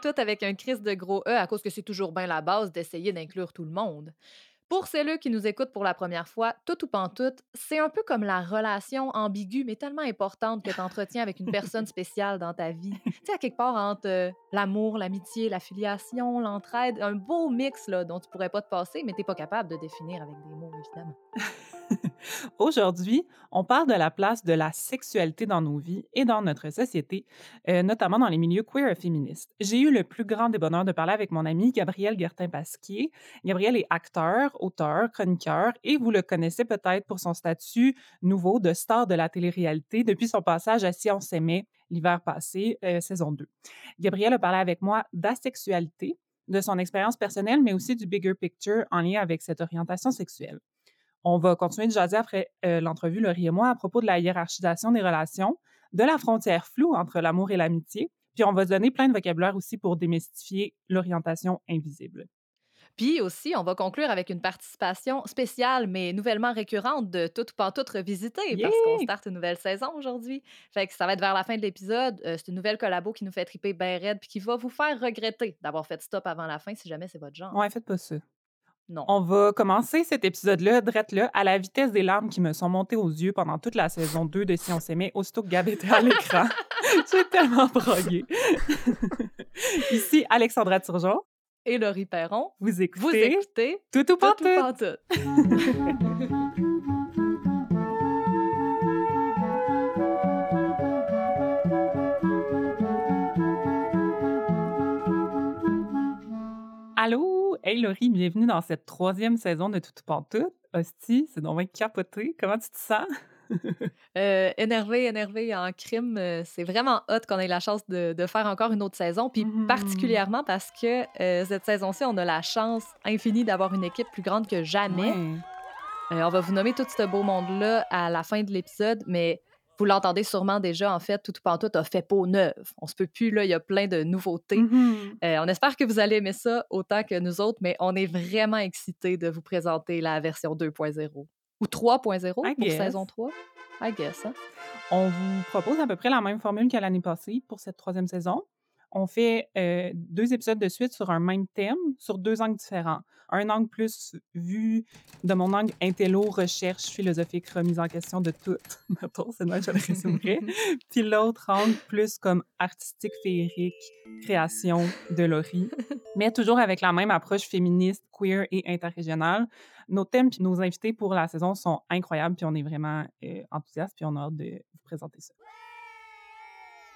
toutes avec un crise de gros E à cause que c'est toujours bien la base d'essayer d'inclure tout le monde. Pour celles qui nous écoutent pour la première fois, tout ou pantoute, c'est un peu comme la relation ambiguë, mais tellement importante que tu entretiens avec une personne spéciale dans ta vie. Tu sais, à quelque part entre euh, l'amour, l'amitié, la filiation, l'entraide, un beau mix là, dont tu pourrais pas te passer, mais tu pas capable de définir avec des mots, évidemment. Aujourd'hui, on parle de la place de la sexualité dans nos vies et dans notre société, euh, notamment dans les milieux queer et féministes. J'ai eu le plus grand des bonheurs de parler avec mon ami Gabriel Gertin-Pasquier. Gabriel est acteur, auteur, chroniqueur et vous le connaissez peut-être pour son statut nouveau de star de la télé-réalité depuis son passage à Si on s'aimait l'hiver passé, euh, saison 2. Gabriel a parlé avec moi d'asexualité, de son expérience personnelle, mais aussi du bigger picture en lien avec cette orientation sexuelle. On va continuer de jaser après euh, l'entrevue, Laurie et moi, à propos de la hiérarchisation des relations, de la frontière floue entre l'amour et l'amitié, puis on va se donner plein de vocabulaire aussi pour démystifier l'orientation invisible. Puis aussi, on va conclure avec une participation spéciale, mais nouvellement récurrente de Tout ou pas tout revisité, parce qu'on starte une nouvelle saison aujourd'hui. Fait que ça va être vers la fin de l'épisode. Euh, c'est une nouvelle collabo qui nous fait triper bien raide, puis qui va vous faire regretter d'avoir fait stop avant la fin, si jamais c'est votre genre. Ouais, faites pas ça. On va commencer cet épisode-là, drette là, à la vitesse des larmes qui me sont montées aux yeux pendant toute la saison 2 de Si on s'aimait, aussitôt que Gab était à l'écran. J'ai tellement brogué. Ici, Alexandra Turgeon. Et Laurie Perron. Vous écoutez. Vous écoutez. Tout ou pas tout. Allô? Hey Laurie, bienvenue dans cette troisième saison de Tout Pantoute. Hostie, c'est donc capoté. Comment tu te sens? euh, énervé, énervé en crime. Euh, c'est vraiment hot qu'on ait la chance de, faire encore une autre saison. Puis mmh. particulièrement parce que euh, cette saison-ci, on a la chance infinie d'avoir une équipe plus grande que jamais. Euh, on va vous nommer tout ce beau monde-là à la fin de l'épisode, mais vous l'entendez sûrement déjà, en fait, Tout ou Pantoute a fait peau neuve. On se peut plus, là, il y a plein de nouveautés. Mm-hmm. Euh, on espère que vous allez aimer ça autant que nous autres, mais on est vraiment excités de vous présenter la version 2.0 ou 3.0 pour saison 3. I guess. Hein. On vous propose à peu près la même formule que l'année passée pour cette troisième saison on fait euh, deux épisodes de suite sur un même thème, sur deux angles différents. Un angle plus vu de mon angle intello, recherche philosophique, remise en question de tout. c'est moi je le résumerai. Puis l'autre angle plus comme artistique, féerique, création de Laurie. Mais toujours avec la même approche féministe, queer et interrégionale. Nos thèmes et nos invités pour la saison sont incroyables, puis on est vraiment euh, enthousiastes, puis on a hâte de vous présenter ça.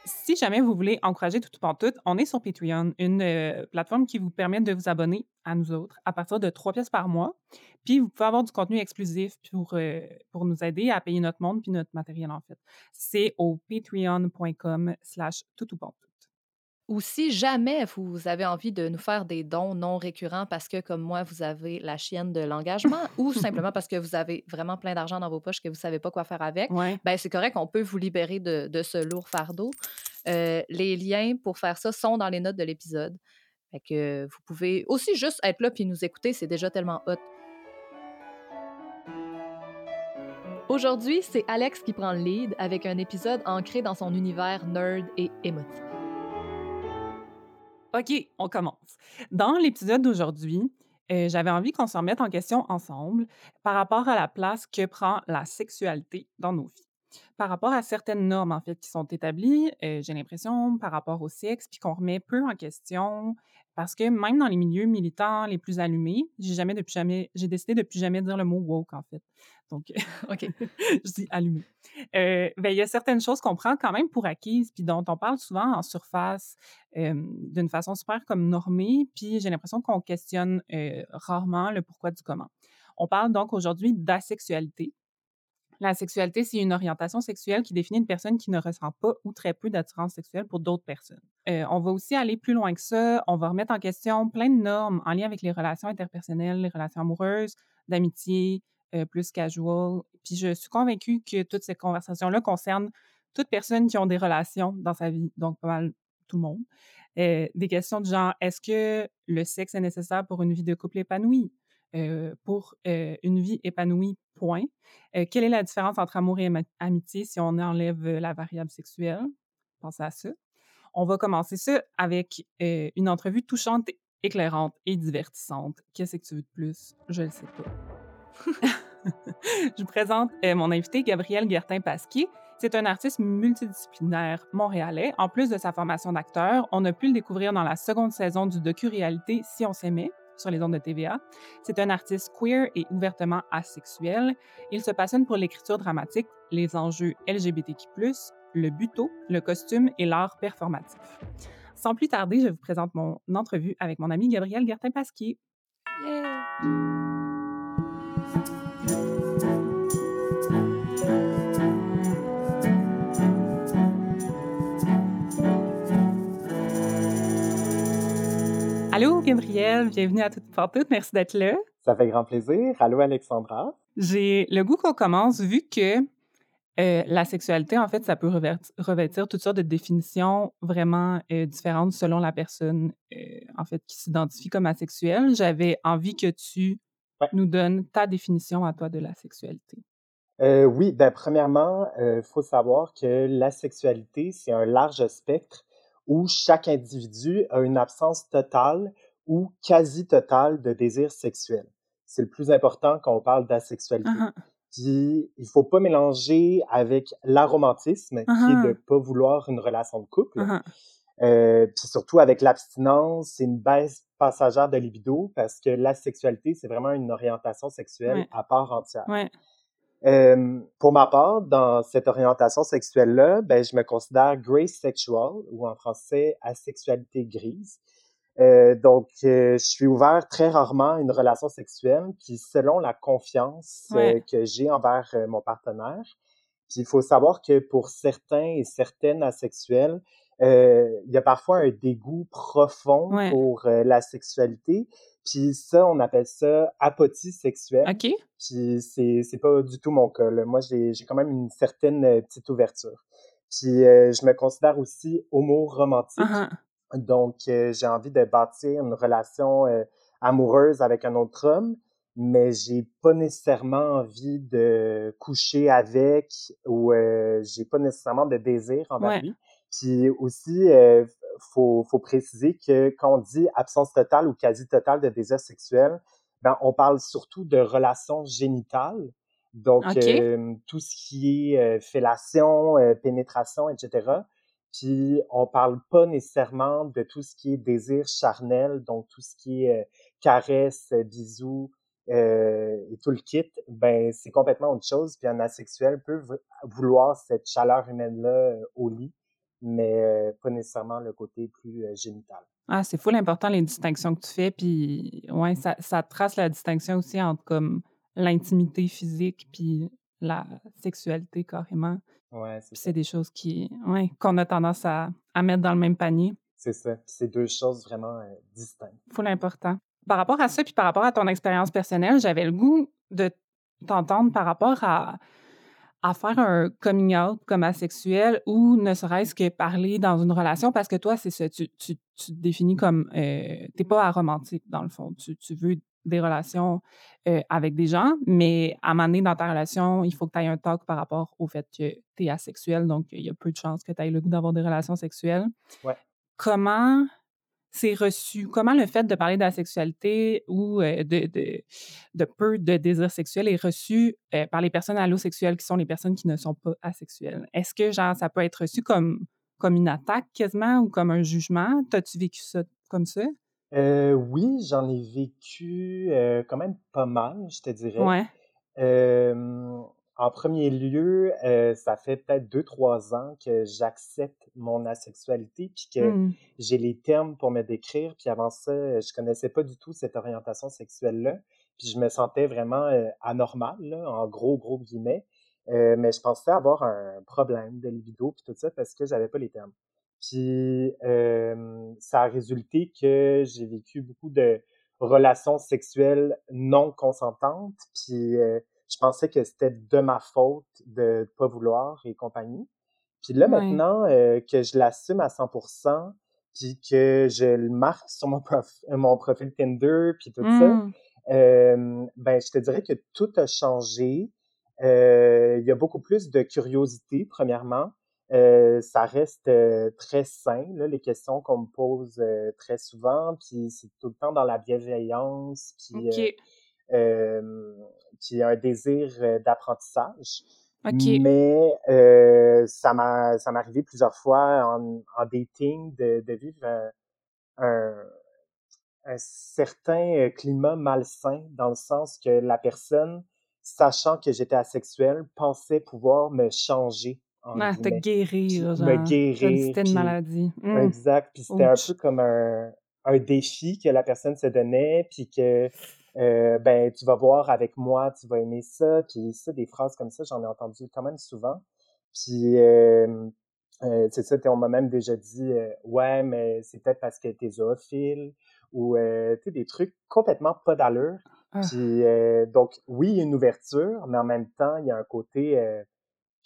Si jamais vous voulez encourager Tout ou tout, on est sur Patreon, une euh, plateforme qui vous permet de vous abonner à nous autres à partir de 3 pièces par mois. Puis vous pouvez avoir du contenu exclusif pour, euh, pour nous aider à payer notre monde puis notre matériel, en fait. C'est au patreon.com slash tout ou si jamais vous avez envie de nous faire des dons non récurrents parce que, comme moi, vous avez la chienne de l'engagement ou simplement parce que vous avez vraiment plein d'argent dans vos poches que vous ne savez pas quoi faire avec, ben c'est correct, on peut vous libérer de, ce lourd fardeau. Euh, les liens pour faire ça sont dans les notes de l'épisode. Fait que vous pouvez aussi juste être là puis nous écouter, c'est déjà tellement hot. Aujourd'hui, c'est Alex qui prend le lead avec un épisode ancré dans son univers nerd et émotif. OK, on commence. Dans l'épisode d'aujourd'hui, euh, j'avais envie qu'on se remette en question ensemble par rapport à la place que prend la sexualité dans nos vies. Par rapport à certaines normes, en fait, qui sont établies, euh, j'ai l'impression, par rapport au sexe, puis qu'on remet peu en question, parce que même dans les milieux militants les plus allumés, j'ai jamais depuis jamais, j'ai décidé de plus jamais dire le mot woke, en fait. Donc, OK, je dis allumé. Euh, ben, il y a certaines choses qu'on prend quand même pour acquises, puis dont on parle souvent en surface euh, d'une façon super comme normée, puis j'ai l'impression qu'on questionne euh, rarement le pourquoi du comment. On parle donc aujourd'hui d'asexualité. La sexualité, c'est une orientation sexuelle qui définit une personne qui ne ressent pas ou très peu d'attirance sexuelle pour d'autres personnes. on va aussi aller plus loin que ça. On va remettre en question plein de normes en lien avec les relations interpersonnelles, les relations amoureuses, d'amitié, euh, plus casual. Puis je suis convaincue que toutes ces conversations-là concernent toutes personnes qui ont des relations dans sa vie, donc pas mal tout le monde. Euh, des questions du genre, est-ce que le sexe est nécessaire pour une vie de couple épanouie? Euh, pour une vie épanouie, point. quelle est la différence entre amour et amitié si on enlève la variable sexuelle? Pensez à ça. On va commencer ça avec euh, une entrevue touchante, éclairante et divertissante. Qu'est-ce que tu veux de plus? Je ne sais pas. Je vous présente euh, mon invité, Gabriel Guertin-Pasquier. C'est un artiste multidisciplinaire montréalais. En plus de sa formation d'acteur, on a pu le découvrir dans la seconde saison du docu-réalité Si on s'aimait sur les ondes de TVA. C'est un artiste queer et ouvertement asexuel. Il se passionne pour l'écriture dramatique, les enjeux LGBTQ+, le buto, le costume et l'art performatif. Sans plus tarder, je vous présente mon entrevue avec mon ami Gabriel Gertin-Pasquier. Allô, Gabriel, bienvenue à Toutes pour Toutes. Merci d'être là. Ça fait grand plaisir. Allô, Alexandra. J'ai le goût qu'on commence vu que euh, la sexualité, en fait, ça peut revêtir toutes sortes de définitions vraiment euh, différentes selon la personne, euh, en fait, qui s'identifie comme asexuelle. J'avais envie que tu nous donnes ta définition à toi de la sexualité. oui, ben, premièrement, il faut savoir que la sexualité, c'est un large spectre où chaque individu a une absence totale ou quasi totale de désir sexuel. C'est le plus important quand on parle d'asexualité. Uh-huh. Puis, il faut pas mélanger avec l'aromantisme, qui est de pas vouloir une relation de couple. Euh, puis surtout avec l'abstinence, c'est une baisse passagère de libido parce que la sexualité, c'est vraiment une orientation sexuelle à part entière. Ouais pour ma part, dans cette orientation sexuelle-là, ben, je me considère grace sexual, ou en français asexualité grise. Euh, donc, euh, je suis ouvert très rarement à une relation sexuelle, qui selon la confiance euh, que j'ai envers euh, mon partenaire. Puis il faut savoir que pour certains et certaines asexuels, il y a parfois un dégoût profond pour la sexualité puis ça, on appelle ça apotie sexuelle. OK. Puis c'est, c'est pas du tout mon cas. Moi, j'ai, j'ai quand même une certaine euh, petite ouverture. Puis euh, je me considère aussi homo-romantique. Uh-huh. Donc, euh, j'ai envie de bâtir une relation amoureuse avec un autre homme, mais j'ai pas nécessairement envie de coucher avec ou j'ai pas nécessairement de désir envers lui. Puis aussi, faut, faut préciser que quand on dit absence totale ou quasi totale de désir sexuel, ben, on parle surtout de relations génitales. Donc, euh, tout ce qui est euh, fellation, euh, pénétration, etc. Puis, on parle pas nécessairement de tout ce qui est désir charnel, donc tout ce qui est caresse, bisous et tout le kit. Ben, c'est complètement autre chose. Puis, un asexuel peut vouloir cette chaleur humaine-là au lit mais pas nécessairement le côté plus génital. Ah, c'est fou l'important, les distinctions que tu fais. Puis, ouais, ça, ça trace la distinction aussi entre comme l'intimité physique puis la sexualité carrément. Ouais, c'est C'est des choses qui, ouais, qu'on a tendance à, à, mettre dans le même panier. C'est ça. C'est deux choses vraiment distinctes. Fou l'important. Par rapport à ça, puis par rapport à ton expérience personnelle, j'avais le goût de t'entendre par rapport à à faire un coming out comme asexuel ou ne serait-ce que parler dans une relation parce que toi, c'est ça, tu, tu, tu, te définis comme, euh, t'es pas aromantique dans le fond, tu, tu veux des relations euh, avec des gens, mais à un moment donné dans ta relation, il faut que tu aies un talk par rapport au fait que tu es asexuel, donc il y a peu de chances que tu aies le goût d'avoir des relations sexuelles. Ouais. Comment c'est reçu? Comment le fait de parler d'asexualité ou de, de, de, peu de désir sexuel est reçu par les personnes allosexuelles qui sont les personnes qui ne sont pas asexuelles? Est-ce que genre ça peut être reçu comme, comme une attaque quasiment ou comme un jugement? T'as-tu vécu ça comme ça? Euh, oui, j'en ai vécu quand même pas mal, je te dirais. Ouais. En premier lieu, euh, ça fait peut-être deux, trois ans que j'accepte mon asexualité, puis que mmh. j'ai les termes pour me décrire. Puis avant ça, je connaissais pas du tout cette orientation sexuelle-là. Puis je me sentais vraiment euh, anormal, là, en gros, gros guillemets. Euh, mais je pensais avoir un problème de libido, puis tout ça, parce que j'avais pas les termes. Puis ça a résulté que j'ai vécu beaucoup de relations sexuelles non consentantes, puis je pensais que c'était de ma faute de ne pas vouloir et compagnie. Puis là, maintenant euh, que je l'assume à 100%, puis que je le marque sur mon, mon profil Tinder, puis tout ça, mmh. euh, ben, je te dirais que tout a changé. Euh, il y a beaucoup plus de curiosité, premièrement. ça reste très sain, là, les questions qu'on me pose très souvent, puis c'est tout le temps dans la bienveillance, puis, puis un désir d'apprentissage. Mais ça m'a ça m'est arrivé plusieurs fois en, en dating de, de vivre un, un certain climat malsain dans le sens que la personne, sachant que j'étais asexuel, pensait pouvoir me changer. Ah, te guérir, genre. Me guérir. C'était une maladie. Mmh. Exact. Puis c'était un peu comme un, un défi que la personne se donnait, puis que euh, ben tu vas voir avec moi, tu vas aimer ça, puis ça, des phrases comme ça, j'en ai entendu quand même souvent. Puis euh, euh, c'est ça, on m'a même déjà dit ouais, mais c'est peut-être parce que t'es zoophile ou tu sais des trucs complètement pas d'allure. Ah. Puis donc oui, il y a une ouverture, mais en même temps, il y a un côté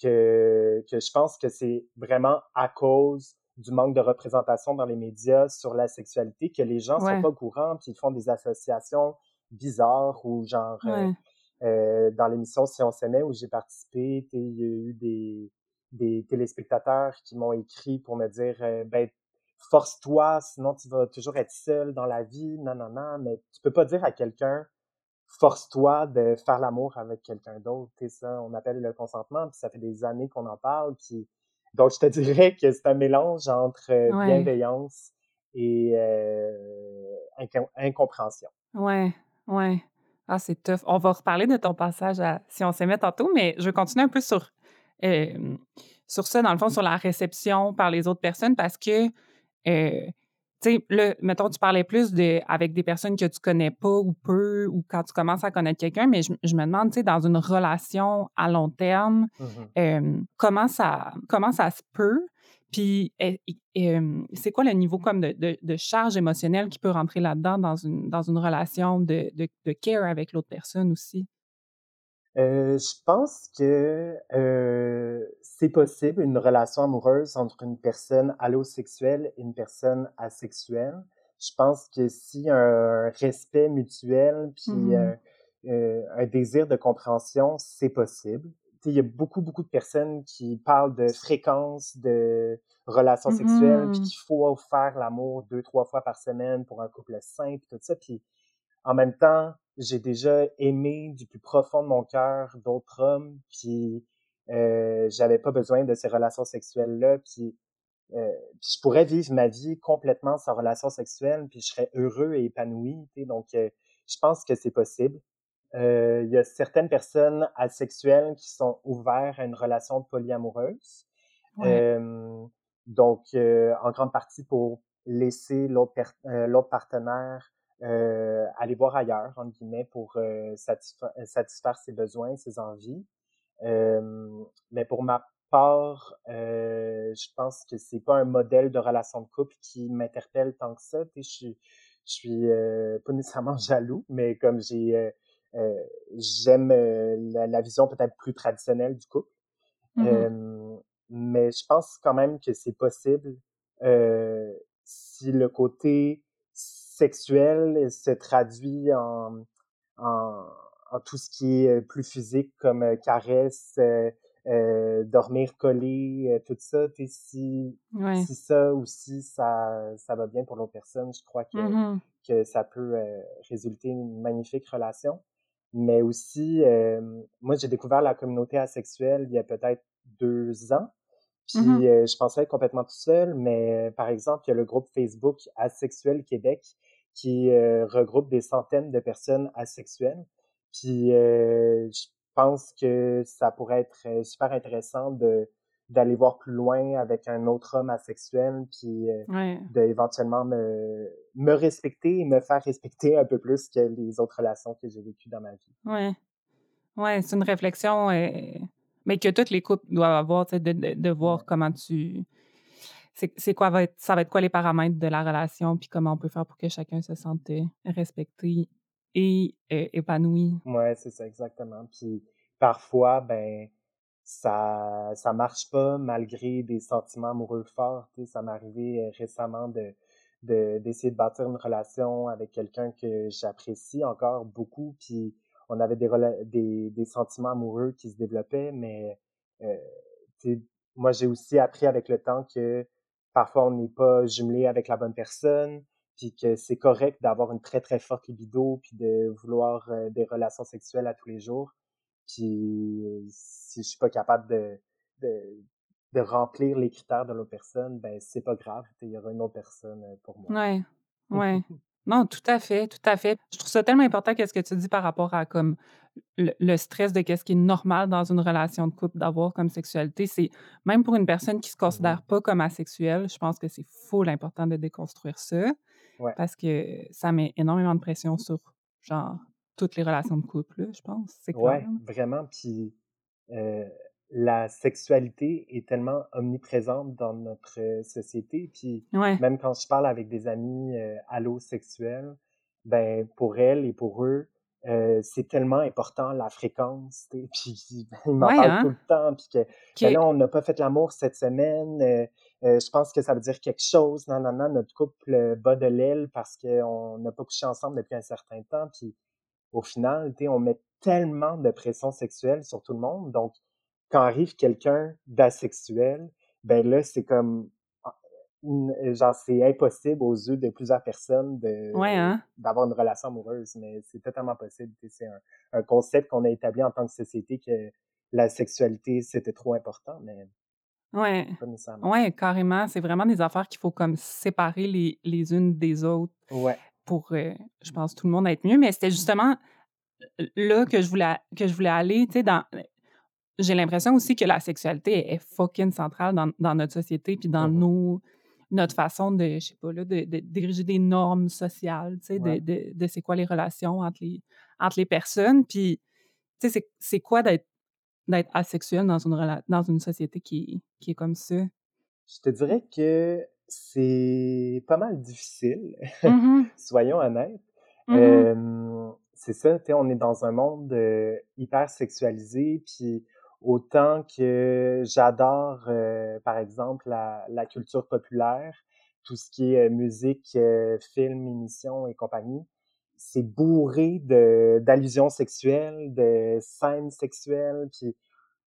que que je pense que c'est vraiment à cause du manque de représentation dans les médias sur la sexualité que les gens sont pas au courant puis ils font des associations bizarres ou genre euh, euh, dans l'émission Si on s'aimait où j'ai participé, il y a eu des, des téléspectateurs qui m'ont écrit pour me dire euh, ben force-toi, sinon tu vas toujours être seul dans la vie, non, non, non, mais tu peux pas dire à quelqu'un force-toi de faire l'amour avec quelqu'un d'autre, c'est ça, on appelle le consentement, puis ça fait des années qu'on en parle, puis donc je te dirais que c'est un mélange entre bienveillance et incompréhension. Ouais, Ouais. Ah, c'est tough. On va reparler de ton passage à Si on s'aimait tantôt, mais je vais continuer un peu sur, sur ça, dans le fond, sur la réception par les autres personnes parce que, euh, tu sais, mettons, tu parlais plus de, avec des personnes que tu connais pas ou peu, ou quand tu commences à connaître quelqu'un, mais je, me demande, tu sais, dans une relation à long terme, mmh comment, ça, comment ça se peut? Puis, c'est quoi le niveau comme de, charge émotionnelle qui peut rentrer là-dedans dans une, dans une relation de, de, care avec l'autre personne aussi? Euh, je pense que c'est possible une relation amoureuse entre une personne allosexuelle et une personne asexuelle. Je pense que si un respect mutuel puis mmh un désir de compréhension, c'est possible il y a beaucoup, beaucoup de personnes qui parlent de fréquence de relations sexuelles, puis mmh qu'il faut faire l'amour deux, trois fois par semaine pour un couple sain, puis tout ça. Puis en même temps, j'ai déjà aimé du plus profond de mon cœur d'autres hommes, puis euh, j'avais pas besoin de ces relations sexuelles-là, puis, euh, je pourrais vivre ma vie complètement sans relations sexuelles, puis je serais heureux et épanoui. Donc, euh, je pense que c'est possible. Euh, il y a certaines personnes asexuelles qui sont ouvertes à une relation polyamoureuse. Euh, donc, euh, en grande partie pour laisser l'autre l'autre partenaire aller voir ailleurs, entre guillemets, pour satisfaire, satisfaire, ses besoins, ses envies. mais pour ma part, je pense que c'est pas un modèle de relation de couple qui m'interpelle tant que ça. Je suis, je suis pas nécessairement jaloux, mais comme j'ai euh, j'aime euh, la, vision peut-être plus traditionnelle du couple. Mmh mais je pense quand même que c'est possible euh, si le côté sexuel se traduit en, en, en, tout ce qui est plus physique comme caresse, euh, dormir collé, tout ça. Si, si ça aussi, ça, ça va bien pour l'autre personne, je crois que, mmh que ça peut résulter une magnifique relation mais aussi, euh, moi, j'ai découvert la communauté asexuelle il y a peut-être deux ans. Puis mmh euh, je pensais être complètement tout seul, mais euh, par exemple, il y a le groupe Facebook Asexuel Québec qui regroupe des centaines de personnes asexuelles. Puis je pense que ça pourrait être super intéressant de d'aller voir plus loin avec un autre homme asexuel, puis euh, d'éventuellement me, me respecter et me faire respecter un peu plus que les autres relations que j'ai vécues dans ma vie. Oui. Ouais, c'est une réflexion, euh, mais que toutes les couples doivent avoir, de, de, de voir comment tu. C'est quoi va être, ça va être quoi les paramètres de la relation, puis comment on peut faire pour que chacun se sente euh, respecté et épanoui. Oui, c'est ça, exactement. Puis parfois, ben, ça ça marche pas malgré des sentiments amoureux forts. Tu sais, ça m'est arrivé euh, récemment de d'essayer de, bâtir une relation avec quelqu'un que j'apprécie encore beaucoup, puis on avait des, des, des sentiments amoureux qui se développaient, mais euh, moi, j'ai aussi appris avec le temps que parfois on n'est pas jumelé avec la bonne personne, puis que c'est correct d'avoir une très très forte libido, puis de vouloir euh, des relations sexuelles à tous les jours. Puis si je suis pas capable de, de, de remplir les critères de l'autre personne, ben c'est pas grave, il y aura une autre personne euh, pour moi. Ouais, ouais. Non, tout à fait, tout à fait. Je trouve ça tellement important qu'est-ce que tu dis par rapport à comme le, stress de qu'est-ce qui est normal dans une relation de couple d'avoir comme sexualité. C'est même pour une personne qui se considère pas comme asexuelle, je pense que c'est fou l'important de déconstruire ça parce que ça met énormément de pression sur genre toutes les relations de couple, je pense. C'est ouais, vraiment. Puis euh, la sexualité est tellement omniprésente dans notre société. Puis même quand je parle avec des amis euh, allosexuels, ben pour elles et pour eux, euh, c'est tellement important la fréquence. Puis ils m'en parlent hein? tout le temps. Puis que ben là, on n'a pas fait l'amour cette semaine. Euh, euh, je pense que ça veut dire quelque chose. Non, non, non, notre couple bat de l'aile parce qu'on n'a pas couché ensemble depuis un certain temps. Puis au final, on met tellement de pression sexuelle sur tout le monde. Donc, quand arrive quelqu'un d'asexuel, ben là, c'est comme ah, genre c'est impossible aux yeux de plusieurs personnes de hein? d'avoir une relation amoureuse, mais c'est totalement possible. C'est un, concept qu'on a établi en tant que société que la sexualité c'était trop important, mais ouais, ouais, carrément. C'est vraiment des affaires qu'il faut comme séparer les, les unes des autres. Ouais. Pour, euh, je pense, tout le monde être mieux. Mais c'était justement là que je voulais que je voulais aller, tu sais, dans j'ai l'impression aussi que la sexualité est fucking centrale dans, dans notre société puis dans mmh nos, notre façon de, je sais pas, là, de, de, diriger des normes sociales, tu sais, de, de, de c'est quoi les relations entre les, entre les personnes. Puis, tu sais, c'est quoi d'être d'être asexuel dans une, dans une société qui, qui est comme ça? Je te dirais que c'est pas mal difficile, mmh soyons honnêtes. Mmh c'est ça, tu sais, on est dans un monde euh, hyper sexualisé, puis Autant que j'adore, euh, par exemple, la, la, culture populaire, tout ce qui est euh, musique, euh, film, émission et compagnie, c'est bourré d'allusions sexuelles, de scènes sexuelles, puis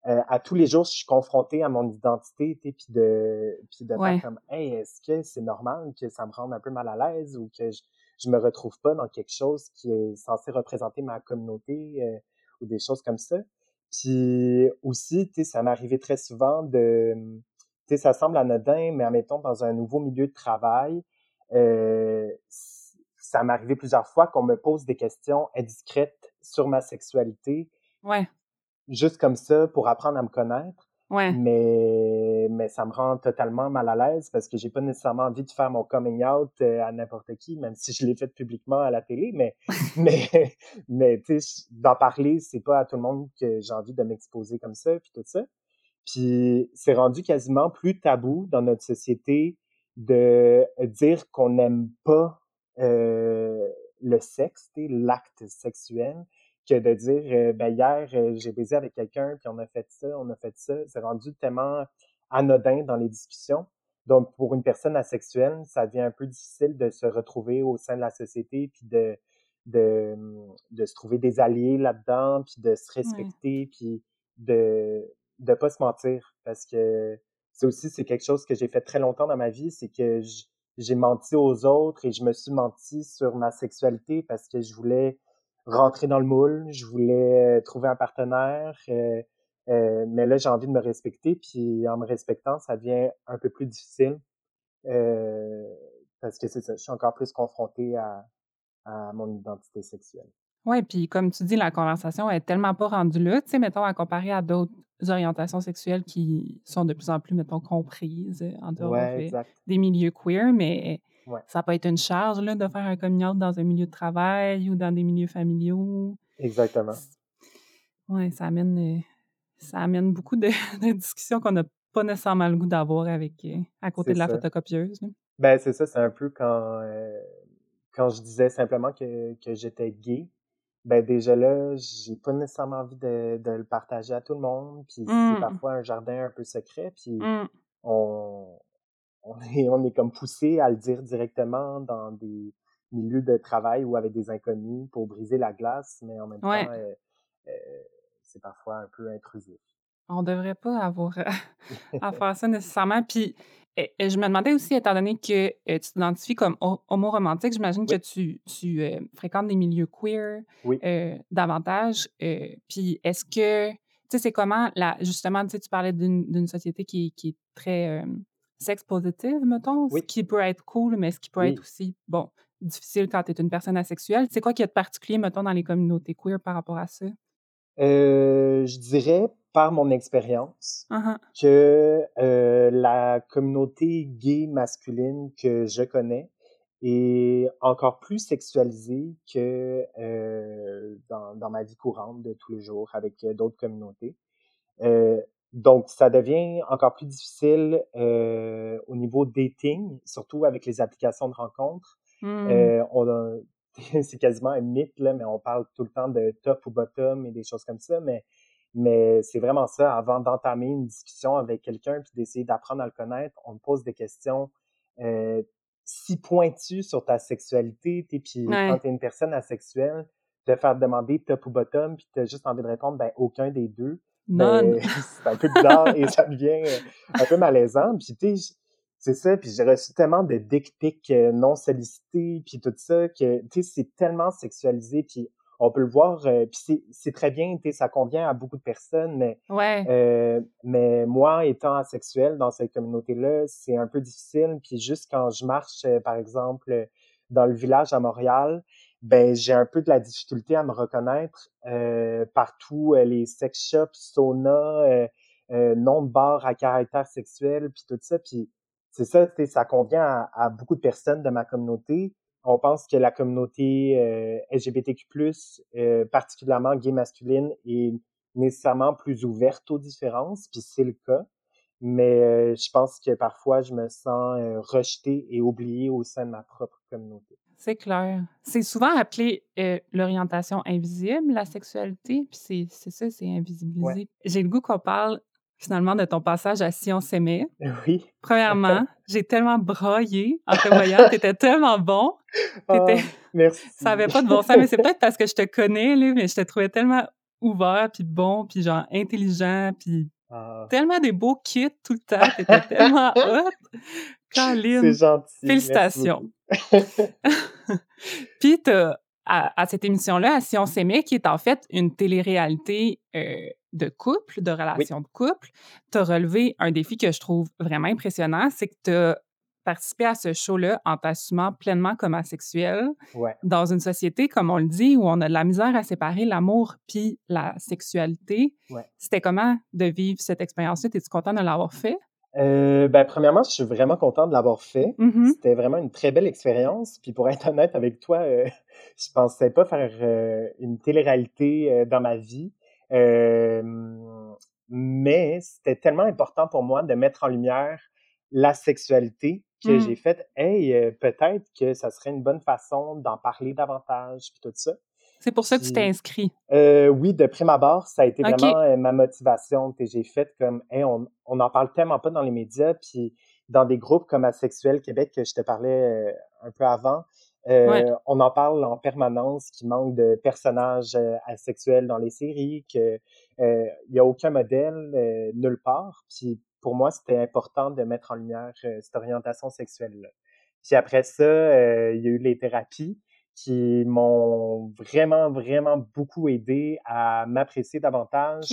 à tous les jours, je suis confrontée à mon identité, puis de, puis de faire comme, hey, est-ce que c'est normal que ça me rende un peu mal à l'aise ou que je, je me retrouve pas dans quelque chose qui est censé représenter ma communauté ou des choses comme ça. Puis aussi, tu sais, ça m'est arrivé très souvent de, tu sais, ça semble anodin, mais admettons, dans un nouveau milieu de travail, euh, ça m'est arrivé plusieurs fois qu'on me pose des questions indiscrètes sur ma sexualité. Ouais. Juste comme ça, pour apprendre à me connaître. Ouais. Mais, mais ça me rend totalement mal à l'aise parce que j'ai pas nécessairement envie de faire mon coming out euh, à n'importe qui, même si je l'ai fait publiquement à la télé. Mais, mais, mais tu sais, d'en parler, c'est pas à tout le monde que j'ai envie de m'exposer comme ça, puis tout ça. Puis c'est rendu quasiment plus tabou dans notre société de dire qu'on n'aime pas euh, le sexe, l'acte sexuel que de dire euh, ben hier euh, j'ai baisé avec quelqu'un puis on a fait ça, on a fait ça, c'est rendu tellement anodin dans les discussions. Donc pour une personne asexuelle, ça devient un peu difficile de se retrouver au sein de la société puis de de, de se trouver des alliés là-dedans puis de se respecter puis de de pas se mentir. Parce que c'est aussi c'est quelque chose que j'ai fait très longtemps dans ma vie, c'est que j'ai menti aux autres et je me suis menti sur ma sexualité parce que je voulais rentrer dans le moule, je voulais euh, trouver un partenaire, euh, euh, mais là j'ai envie de me respecter, puis en me respectant, ça devient un peu plus difficile parce que c'est ça, je suis encore plus confronté à, à mon identité sexuelle. Oui, puis comme tu dis, la conversation est tellement pas rendue là, tu sais, mettons, à comparer à d'autres orientations sexuelles qui sont de plus en plus, mettons, comprises en dehors des milieux queer, mais ça peut être une charge là, de faire un coming dans un milieu de travail ou dans des milieux familiaux. Exactement. Oui, ça amène, euh, ça amène beaucoup de, discussions qu'on n'a pas nécessairement le goût d'avoir avec euh, à côté de la photocopieuse. Ben, c'est ça, c'est un peu quand, euh, quand je disais simplement que, que j'étais gay. Ben déjà là, j'ai pas nécessairement envie de, de, le partager à tout le monde. Puis c'est mmh. parfois un jardin un peu secret. Puis mmh. on, on est, on est comme poussé à le dire directement dans des milieux de travail ou avec des inconnus pour briser la glace, mais en même temps, euh, euh, c'est parfois un peu intrusif. On devrait pas avoir à faire ça nécessairement. Puis, et, je me demandais aussi, étant donné que euh, tu t'identifies comme homo-romantique, j'imagine que tu, tu euh, fréquentes des milieux queer davantage. puis, est-ce que, tu sais, c'est comment, la, justement, tu parlais d'une société qui, qui, est très sex positive, mettons, ce qui peut être cool, mais ce qui peut être aussi, bon, difficile quand tu es une personne asexuelle. C'est quoi qui est de particulier, mettons, dans les communautés queer par rapport à ça? je dirais par mon expérience uh-huh. que euh, la communauté gay masculine que je connais est encore plus sexualisée que euh, dans, dans, ma vie courante de tous les jours avec euh, d'autres communautés. Donc, ça devient encore plus difficile euh, au niveau dating, surtout avec les applications de rencontres. Mmh. Euh, on c'est quasiment un mythe, là, mais on parle tout le temps de top ou bottom et des choses comme ça, mais mais c'est vraiment ça, avant d'entamer une discussion avec quelqu'un puis d'essayer d'apprendre à le connaître, on pose des questions euh, si pointues sur ta sexualité, puis quand t'es une personne asexuelle, te faire demander top ou bottom, puis t'as juste envie de répondre ben aucun des deux. Ben, c'est un peu bizarre et ça devient euh, un peu malaisant. Puis tu c'est ça, puis j'ai reçu tellement de dick pics euh, non sollicités, puis tout ça, que, tu sais, c'est tellement sexualisé, puis on peut le voir, euh, puis c'est très bien, ça convient à beaucoup de personnes, mais ouais. euh, mais moi, étant asexuel dans cette communauté-là, c'est un peu difficile. Puis juste quand je marche, euh, par exemple, dans le village à Montréal, ben j'ai un peu de la difficulté à me reconnaître euh, partout, les sex shops, sauna, non de bar à caractère sexuel, puis tout ça. Puis c'est ça, ça convient à, à, beaucoup de personnes de ma communauté on pense que la communauté euh, LGBTQ+, euh, particulièrement gay masculine, est nécessairement plus ouverte aux différences, puis c'est le cas. Mais euh, je pense que parfois, je me sens euh, rejeté et oublié au sein de ma propre communauté. C'est clair. C'est souvent appelé l'orientation invisible, la sexualité, puis c'est ça, c'est invisibilisé. J'ai le goût qu'on parle finalement de ton passage à Si on s'aimait. Oui. Premièrement, j'ai tellement broyé en te voyant, t'étais tellement bon. Oh, merci. Ça avait pas de bon sens, mais c'est peut-être parce que je te connais, là, mais je te trouvais tellement ouvert, puis bon, puis genre intelligent, puis ah. tellement des beaux kits tout le temps. T'étais tellement hot. C'est gentil. Félicitations. puis à, à, cette émission-là, Si on s'aimait, qui est en fait une télé-réalité euh, de couple, de relation de couple, tu as relevé un défi que je trouve vraiment impressionnant, c'est que tu as participé à ce show-là en t'assumant pleinement comme asexuel dans une société, comme on le dit, où on a de la misère à séparer l'amour puis la sexualité. C'était comment de vivre cette expérience-là? Es-tu content de l'avoir fait? Euh, ben, premièrement, je suis vraiment content de l'avoir fait. Mm-hmm. C'était vraiment une très belle expérience. Puis pour être honnête avec toi, euh, je pensais pas faire euh, une télé-réalité euh, dans ma vie. Euh, mais c'était tellement important pour moi de mettre en lumière la sexualité que mmh. j'ai fait, hey, peut-être que ça serait une bonne façon d'en parler davantage, puis tout ça. C'est pour ça que tu t'es inscrit. Euh, oui, de prime abord, ça a été vraiment euh, ma motivation j'ai faite comme, hey, on n'en parle tellement pas dans les médias, puis dans des groupes comme Asexuel Québec que je te parlais un peu avant, euh, on en parle en permanence qu'il manque de personnages euh, asexuels dans les séries, qu'il euh, n'y a aucun modèle nulle part. Puis pour moi, c'était important de mettre en lumière cette orientation sexuelle-là. Puis après ça, il y a eu les thérapies qui m'ont vraiment, vraiment beaucoup aidé à m'apprécier davantage,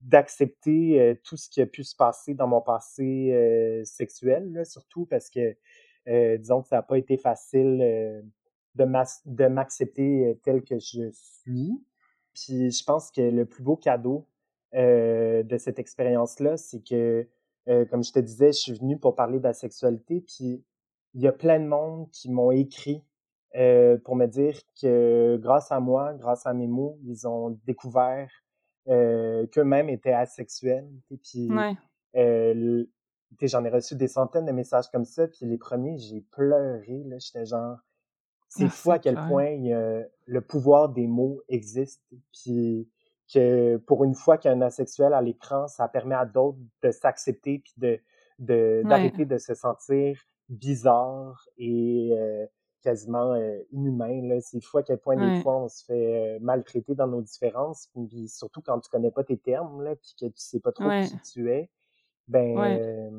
d'accepter tout ce qui a pu se passer dans mon passé sexuel, surtout parce que euh, disons que ça n'a pas été facile euh, de m'accepter euh, tel que je suis. Puis je pense que le plus beau cadeau de cette expérience-là, c'est que, comme je te disais, je suis venu pour parler de la sexualité, puis il y a plein de monde qui m'ont écrit pour me dire que grâce à moi, grâce à mes mots, ils ont découvert qu'eux-mêmes étaient asexuels. Et puis j'en ai reçu des centaines de messages comme ça, puis les premiers, j'ai pleuré, là, j'étais genre, c'est ah, fou à quel point le pouvoir des mots existe, puis que pour une fois qu'un asexuel à l'écran, ça permet à d'autres de s'accepter, puis de d'arrêter de, se sentir bizarre et euh, quasiment inhumain. Là. C'est fou à quel point des fois on se fait maltraiter dans nos différences, puis surtout quand tu connais pas tes termes, là, puis que tu sais pas trop qui tu es. Ben,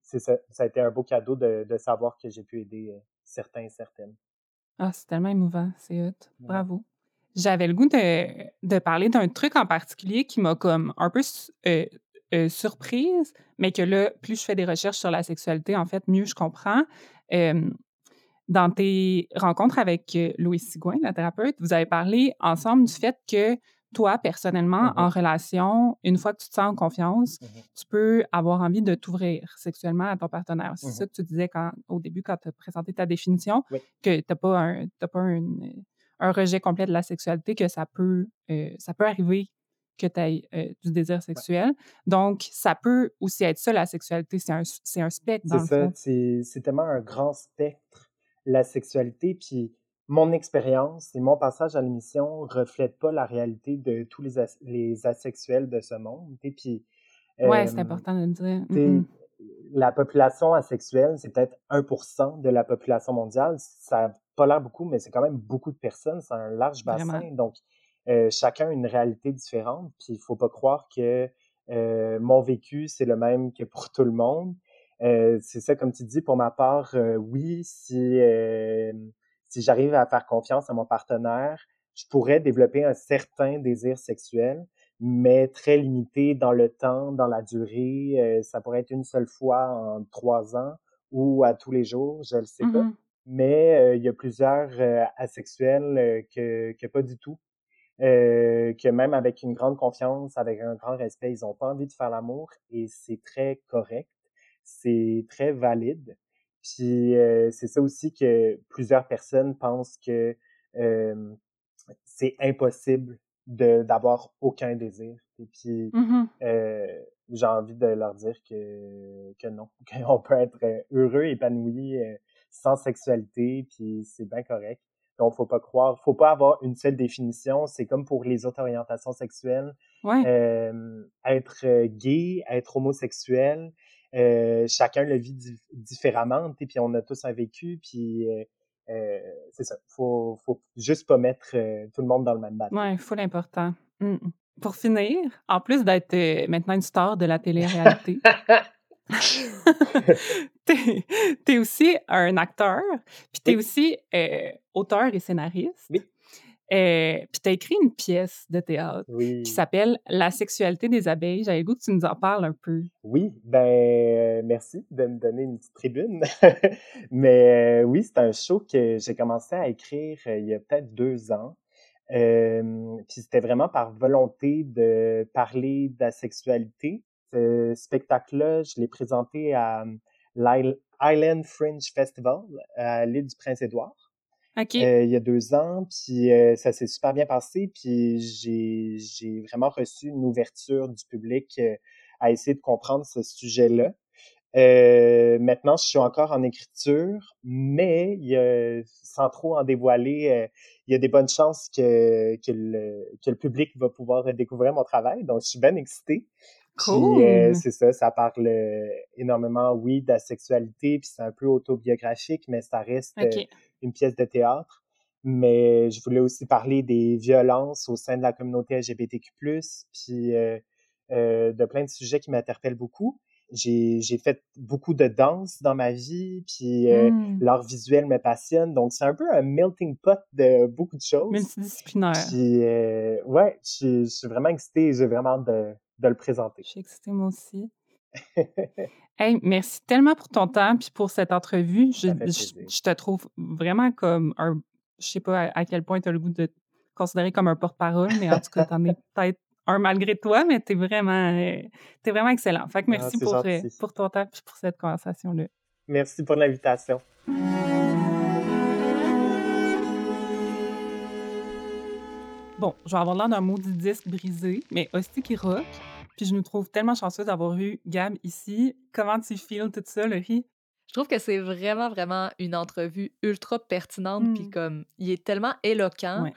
c'est ça. Ça a été un beau cadeau de, de savoir que j'ai pu aider certains et certaines. Ah, c'est tellement émouvant, c'est hot. Bravo. J'avais le goût de, de parler d'un truc en particulier qui m'a comme un peu surprise, mais que là, plus je fais des recherches sur la sexualité, en fait, mieux je comprends. Dans tes rencontres avec Louis Sigouin, la thérapeute, vous avez parlé ensemble du fait que toi, personnellement, en mmh relation, une fois que tu te sens en confiance, mmh tu peux avoir envie de t'ouvrir sexuellement à ton partenaire. C'est mmh ça que tu disais quand, au début, quand tu as présenté ta définition, que tu n'as pas, un, pas un, rejet complet de la sexualité, que ça peut, euh, ça peut arriver que tu aies euh, du désir sexuel. Donc, ça peut aussi être ça, la sexualité. C'est un, un spectre, C'est C'est tellement un grand spectre, la sexualité. Puis, mon expérience et mon passage à l'émission reflètent pas la réalité de tous les, les asexuels de ce monde. Et puis, ouais, c'est important de le dire. La population asexuelle, c'est peut-être 1% de la population mondiale. Ça n'a pas l'air beaucoup, mais c'est quand même beaucoup de personnes. C'est un large bassin. Donc, euh, chacun a une réalité différente. Puis, il faut pas croire que euh, mon vécu, c'est le même que pour tout le monde. Euh, c'est ça, comme tu dis, pour ma part, oui, si si j'arrive à faire confiance à mon partenaire, je pourrais développer un certain désir sexuel, mais très limité dans le temps, dans la durée. Euh, ça pourrait être une seule fois en trois ans ou à tous les jours, je ne sais pas. Mm-hmm. Mais euh, il y a plusieurs euh, asexuels que, que pas du tout. que même avec une grande confiance, avec un grand respect, ils n'ont pas envie de faire l'amour et c'est très correct, c'est très valide. Puis c'est ça aussi que plusieurs personnes pensent que c'est impossible de d'avoir aucun désir. Et puis mmh j'ai envie de leur dire que que non, qu'on peut être heureux, épanoui sans sexualité, puis c'est bien correct. Donc faut pas croire, faut pas avoir une seule définition. C'est comme pour les autres orientations sexuelles. Ouais. être gay, être homosexuel, euh, chacun le vit différemment, puis on a tous un vécu, puis euh, euh, c'est ça. Faut, faut juste pas mettre tout le monde dans le même bateau. Oui, il faut l'important. Mmh, mmh. Pour finir, en plus d'être maintenant une star de la télé-réalité, t'es es aussi un acteur, puis t'es es aussi auteur et scénariste. Oui. Euh, puis tu as écrit une pièce de théâtre qui s'appelle La sexualité des abeilles. J'avais le goût que tu nous en parles un peu. Oui, ben merci de me donner une petite tribune. Mais euh, oui, c'est un show que j'ai commencé à écrire euh, il y a peut-être deux ans. puis c'était vraiment par volonté de parler de la sexualité. Ce spectacle-là, je l'ai présenté à l'Island Fringe Festival à l'île du Prince-Édouard. Euh, il y a deux ans, puis euh, ça s'est super bien passé, puis j'ai, j'ai vraiment reçu une ouverture du public euh, à essayer de comprendre ce sujet-là. maintenant, je suis encore en écriture, mais il y a, sans trop en dévoiler, il y a des bonnes chances que, que, le, que le public va pouvoir découvrir mon travail. Donc, je suis bien excitée. Cool. c'est ça, ça parle énormément, oui, de la sexualité, puis c'est un peu autobiographique, mais ça reste une pièce de théâtre. Mais je voulais aussi parler des violences au sein de la communauté LGBTQ+, puis euh, euh, de plein de sujets qui m'interpellent beaucoup. J'ai, fait beaucoup de danse dans ma vie, puis euh, mmh. l'art visuel me passionne. Donc, c'est un peu un melting pot de beaucoup de choses. Multidisciplinaire. Puis, ouais, je, suis vraiment excitée. J'ai vraiment de, de le présenter. Je suis excitée, moi aussi. hey, merci tellement pour ton temps puis pour cette entrevue. Je, je, te trouve vraiment comme un. Je sais pas à, quel point tu as le goût de te considérer comme un porte-parole, mais en tout cas, tu en es peut-être un malgré toi, mais tu es vraiment, es vraiment excellent. Fait que ah, merci pour, euh, pour ton temps et pour cette conversation-là. Merci pour l'invitation. Bon, je vais avoir l'air d'un maudit disque brisé, mais hostie qui rock. Puis je nous trouve tellement chanceuse d'avoir eu Gab ici. Comment tu feels tout ça, Laurie? Je trouve que c'est vraiment, vraiment une entrevue ultra pertinente. Puis mmh. comme, il est tellement éloquent.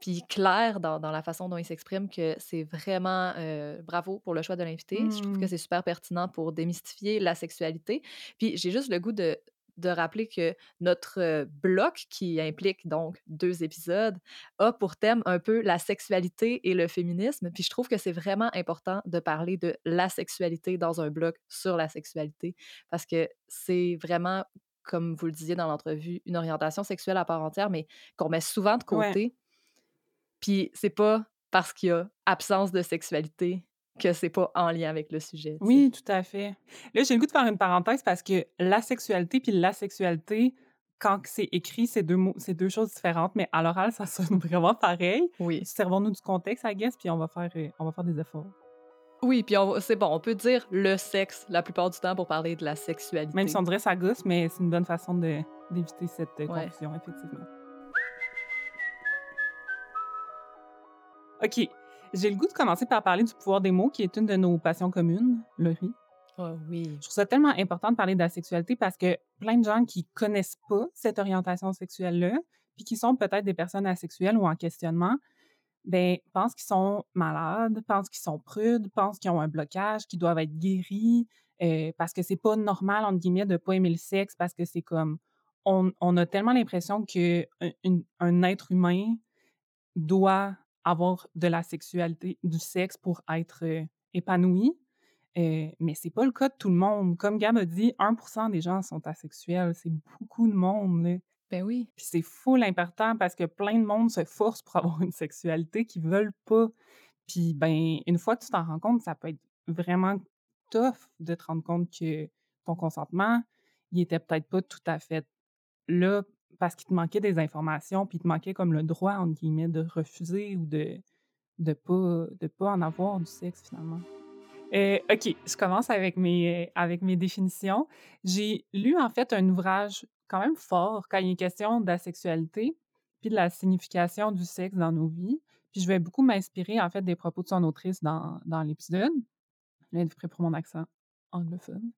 Puis clair dans, dans, la façon dont il s'exprime que c'est vraiment euh, bravo pour le choix de l'invité. Je trouve que mmh. c'est super pertinent pour démystifier la sexualité. Puis j'ai juste le goût de, de rappeler que notre bloc, qui implique donc deux épisodes, a pour thème un peu la sexualité et le féminisme. Puis je trouve que c'est vraiment important de parler de la sexualité dans un bloc sur la sexualité parce que c'est vraiment, comme vous le disiez dans l'entrevue, une orientation sexuelle à part entière, mais qu'on met souvent de côté. Puis c'est pas parce qu'il y a absence de sexualité que c'est pas en lien avec le sujet. Oui, tout à fait. Là, j'ai le goût de faire une parenthèse parce que la sexualité puis la sexualité, quand c'est écrit, c'est deux mots, c'est deux choses différentes, mais à l'oral, ça sonne vraiment pareil. Oui. Servons-nous du contexte, I guess, puis on va faire, euh, on va faire des efforts. Oui, puis c'est bon, on peut dire le sexe la plupart du temps pour parler de la sexualité. Même si on dirait ça gosse, mais c'est une bonne façon d'éviter cette euh, confusion, effectivement. OK. J'ai le goût de commencer par parler du pouvoir des mots, qui est une de nos passions communes, le riz. Oh oui. Je trouve ça tellement important de parler de la sexualité parce que plein de gens qui connaissent pas cette orientation sexuelle-là, puis qui sont peut-être des personnes asexuelles ou en questionnement, ben pensent qu'ils sont malades, pensent qu'ils sont prudes, pensent qu'ils ont un blocage, qu'ils doivent être guéris, euh, parce que c'est pas normal entre guillemets de pas aimer le sexe, parce que c'est comme on, on, a tellement l'impression que un être humain doit avoir de la sexualité, du sexe pour être euh, épanoui. Euh, mais c'est pas le cas de tout le monde. Comme Gab a dit, 1% des gens sont asexuels. C'est beaucoup de monde. Là. Ben oui. Puis c'est fou l'important parce que plein de monde se force pour avoir une sexualité qu'ils veulent pas. Puis ben, une fois que tu t'en rends compte, ça peut être vraiment tough de te rendre compte que ton consentement, il était peut-être pas tout à fait là parce qu'il te manquait des informations, puis il te manquait comme le droit, entre guillemets, de refuser ou de de pas, de pas en avoir du sexe, finalement. Euh, OK, je commence avec mes, avec mes définitions. J'ai lu, en fait, un ouvrage quand même fort quand il est question de la sexualité puis de la signification du sexe dans nos vies. Puis je vais beaucoup m'inspirer, en fait, des propos de son autrice dans, dans l'épisode. Là, prêt pour mon accent anglophone.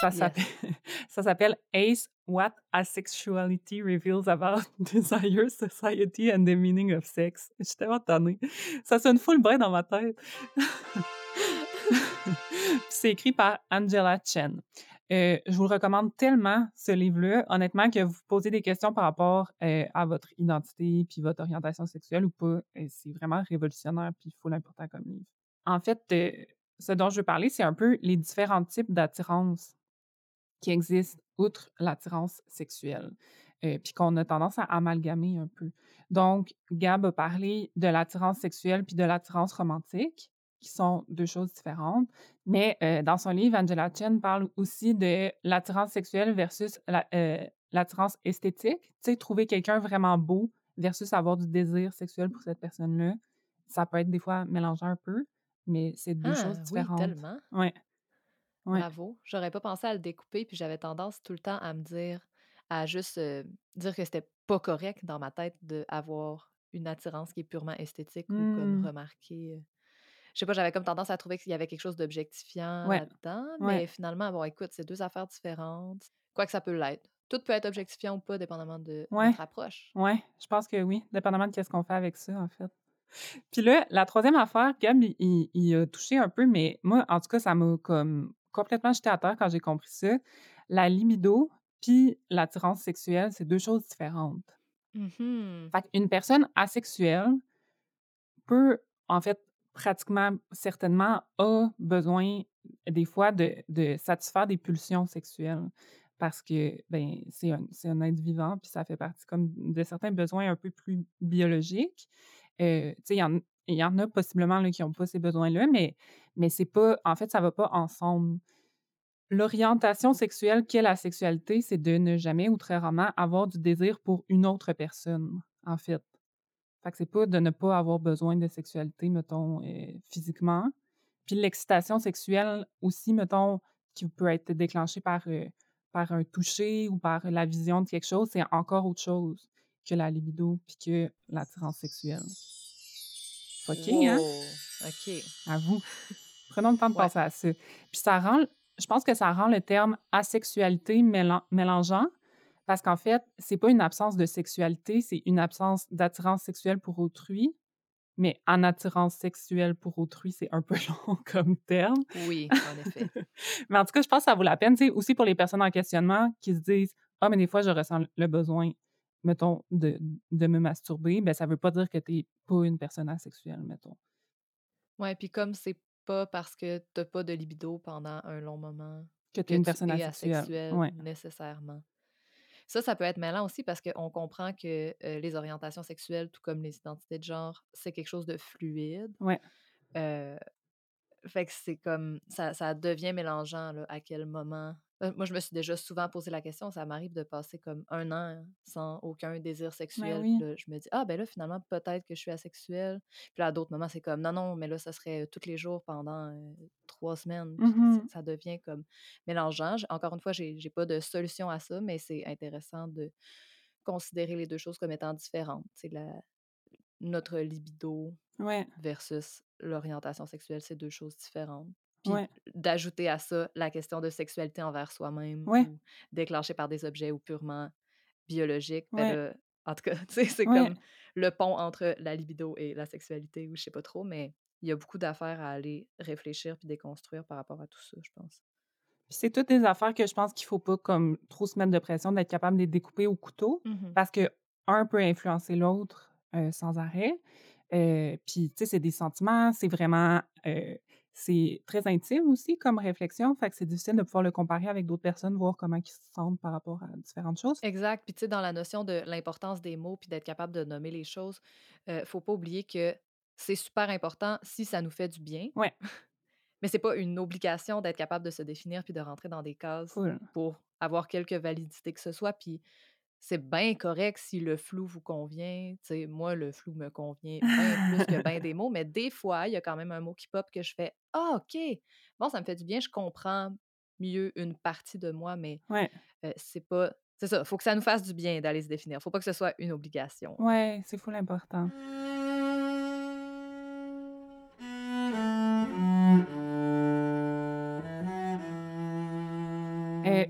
Ça s'appelle Ace What Asexuality Reveals About Desire, Society and the Meaning of Sex. Je suis tellement tannée. Ça sonne full brain dans ma tête. c'est écrit par Angela Chen. Euh, je vous recommande tellement ce livre-là, honnêtement, que vous posez des questions par rapport euh, à votre identité puis votre orientation sexuelle ou pas. Euh, c'est vraiment révolutionnaire puis il faut l'important comme livre. En fait, ce dont je veux parler, c'est un peu les différents types d'attirance qui existent outre l'attirance sexuelle, euh, puis qu'on a tendance à amalgamer un peu. Donc, Gab a parlé de l'attirance sexuelle puis de l'attirance romantique, qui sont deux choses différentes. Mais euh, dans son livre, Angela Chen parle aussi de l'attirance sexuelle versus euh, l'attirance esthétique. Tu sais, trouver quelqu'un vraiment beau versus avoir du désir sexuel pour cette personne-là. Ça peut être des fois mélangé un peu, mais c'est deux choses différentes. Oui, tellement. Ouais. Bravo. J'aurais pas pensé à le découper, puis j'avais tendance tout le temps à me dire, à juste dire que c'était pas correct dans ma tête d'avoir une attirance qui est purement esthétique ou comme mmh. remarquer. Je sais pas, j'avais comme tendance à trouver qu'il y avait quelque chose d'objectifiant là-dedans, mais finalement, bon, écoute, c'est deux affaires différentes. Quoi que ça peut l'être. Tout peut être objectifiant ou pas, dépendamment de notre approche. Oui, je pense que oui, dépendamment de ce qu'on fait avec ça, en fait. Puis là, la troisième affaire, Gab, il, il, a touché un peu, mais moi, en tout cas, ça m'a comme complètement jeté à terre quand j'ai compris ça. La libido puis l'attirance sexuelle, c'est deux choses différentes. Mmh fait une personne asexuelle peut, en fait, pratiquement, certainement, a besoin des fois de, de satisfaire des pulsions sexuelles parce que ben c'est un, un, être vivant puis ça fait partie comme de certains besoins un peu plus biologiques. Euh, il y en, il y en a possiblement qui n'ont pas ces besoins-là, mais, c'est pas. En fait, ça va pas ensemble. L'orientation sexuelle qu'est la sexualité, c'est de ne jamais ou très rarement avoir du désir pour une autre personne, en fait. Fait que c'est pas de ne pas avoir besoin de sexualité, mettons, euh, physiquement. Puis l'excitation sexuelle aussi, mettons, qui peut être déclenchée par, euh, par un toucher ou par la vision de quelque chose, c'est encore autre chose que la libido puis que l'attirance sexuelle. Fucking, hein? OK. À vous. Prenons le temps de penser à ça. Puis ça rend, je pense que ça rend le terme asexualité mélangeant parce qu'en fait, c'est pas une absence de sexualité, c'est une absence d'attirance sexuelle pour autrui. Mais en attirance sexuelle pour autrui, c'est un peu long comme terme. Oui, en effet. mais en tout cas, je pense que ça vaut la peine, aussi pour les personnes en questionnement qui se disent Ah, mais des fois, je ressens le besoin, mettons, de, de me masturber, ben ça veut pas dire que t'es pas une personne asexuelle, mettons. Ouais, puis comme c'est pas parce que t'as pas de libido pendant un long moment Que que t'es une tu personne es asexuelle. Ouais. nécessairement. Ça, ça peut être mêlant aussi parce qu'on comprend que euh, les orientations sexuelles, tout comme les identités de genre, c'est quelque chose de fluide. Ouais. Euh, fait que c'est comme ça, ça devient mélangeant là, à quel moment. Euh, moi, je me suis déjà souvent posé la question. Ça m'arrive de passer comme un an sans aucun désir Ben sexuel. oui. Puis là, je me dis, ah, ben là, finalement, peut-être que je suis asexuelle. Puis là, à d'autres moments, c'est comme, non, non, mais là, ça serait tous les jours pendant euh, trois semaines. Ça devient comme mélangeant. Encore une fois, j'ai j'ai pas de solution à ça, mais c'est intéressant de considérer les deux choses comme étant différentes. C'est la notre libido Ouais. versus l'orientation sexuelle, c'est deux choses différentes. Puis Ouais. d'ajouter à ça la question de sexualité envers soi-même Ouais. ou déclenchée par des objets ou purement biologiques, ben Ouais. en tout cas, c'est comme le pont entre la libido et la sexualité ou je sais pas trop, mais il y a beaucoup d'affaires à aller réfléchir puis déconstruire par rapport à tout ça, je pense. C'est toutes des affaires que je pense qu'il faut pas comme trop se mettre de pression d'être capable de les découper au couteau parce que un peut influencer l'autre euh, sans arrêt. Euh, puis tu sais c'est des sentiments, c'est vraiment euh, c'est très intime aussi comme réflexion, fait que c'est difficile de pouvoir le comparer avec d'autres personnes, voir comment ils se sentent par rapport à différentes choses. Exact. Puis tu sais, dans la notion de l'importance des mots puis d'être capable de nommer les choses, euh, faut pas oublier que c'est super important si ça nous fait du bien. Ouais, Mais c'est pas une obligation d'être capable de se définir puis de rentrer dans des cases cool. pour avoir quelque validité que ce soit. Puis c'est bien correct si le flou vous convient. Moi, le flou me convient bien plus que bien des mots, mais des fois, il y a quand même un mot qui pop que je fais Ah, OK, bon, ça me fait du bien, je comprends mieux une partie de moi, mais Ouais, euh, c'est pas. C'est ça, faut que ça nous fasse du bien d'aller se définir. Faut pas que ce soit une obligation. ouais, c'est fou l'important.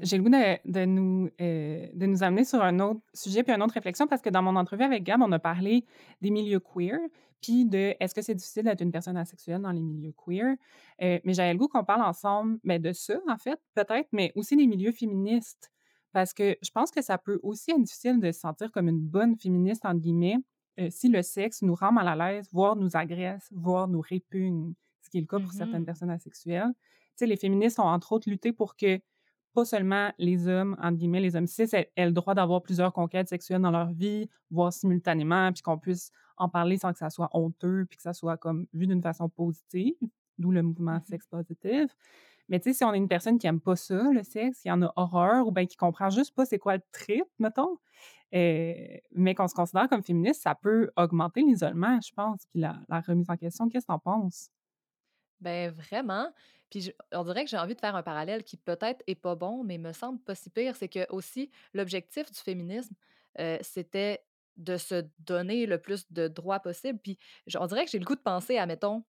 J'ai le goût de, de nous, euh, de nous amener sur un autre sujet puis une autre réflexion parce que dans mon entrevue avec Gab, on a parlé des milieux queer puis de est-ce que c'est difficile d'être une personne asexuelle dans les milieux queer? Euh, mais j'avais le goût qu'on parle ensemble mais de ça, en fait, peut-être, mais aussi des milieux féministes parce que je pense que ça peut aussi être difficile de se sentir comme une bonne féministe, entre guillemets, euh, si le sexe nous rend mal à l'aise, voire nous agresse, voire nous répugne, ce qui est le cas pour certaines Mhm. personnes asexuelles. Tu sais, les féministes ont entre autres lutté pour que pas seulement les hommes, entre guillemets, les hommes cis, aient, aient le droit d'avoir plusieurs conquêtes sexuelles dans leur vie, voire simultanément, puis qu'on puisse en parler sans que ça soit honteux, puis que ça soit comme vu d'une façon positive, d'où le mouvement Mhm. sexe positif. Mais tu sais, si on est une personne qui aime pas ça, le sexe, qui en a horreur, ou bien qui comprend juste pas c'est quoi le trip, mettons, euh, mais qu'on se considère comme féministe, ça peut augmenter l'isolement, je pense, puis la, la remise en question. Qu'est-ce que t'en penses? Ben vraiment. Puis je- on dirait que j'ai envie de faire un parallèle qui peut-être est pas bon, mais me semble pas si pire. C'est que aussi l'objectif du féminisme, euh, c'était de se donner le plus de droits possible. Puis je- on dirait que j'ai le goût de penser à, mettons,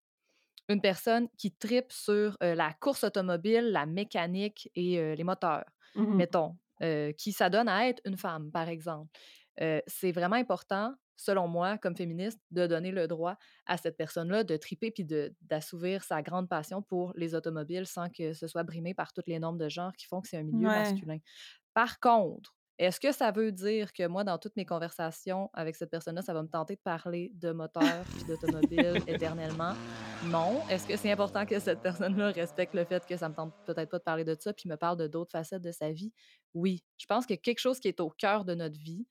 une personne qui tripe sur euh, la course automobile, la mécanique et euh, les moteurs, Mhm. mettons, qui s'adonne à être une femme, par exemple. C'est vraiment important, selon moi, comme féministe, de donner le droit à cette personne-là de triper puis d'assouvir sa grande passion pour les automobiles sans que ce soit brimé par toutes les normes de genre qui font que c'est un milieu Ouais. masculin. Par contre, est-ce que ça veut dire que moi, dans toutes mes conversations avec cette personne-là, ça va me tenter de parler de moteur puis d'automobile éternellement? Non. Est-ce que c'est important que cette personne-là respecte le fait que ça me tente peut-être pas de parler de ça puis me parle de d'autres facettes de sa vie? Oui. Je pense que quelque chose qui est au cœur de notre vie,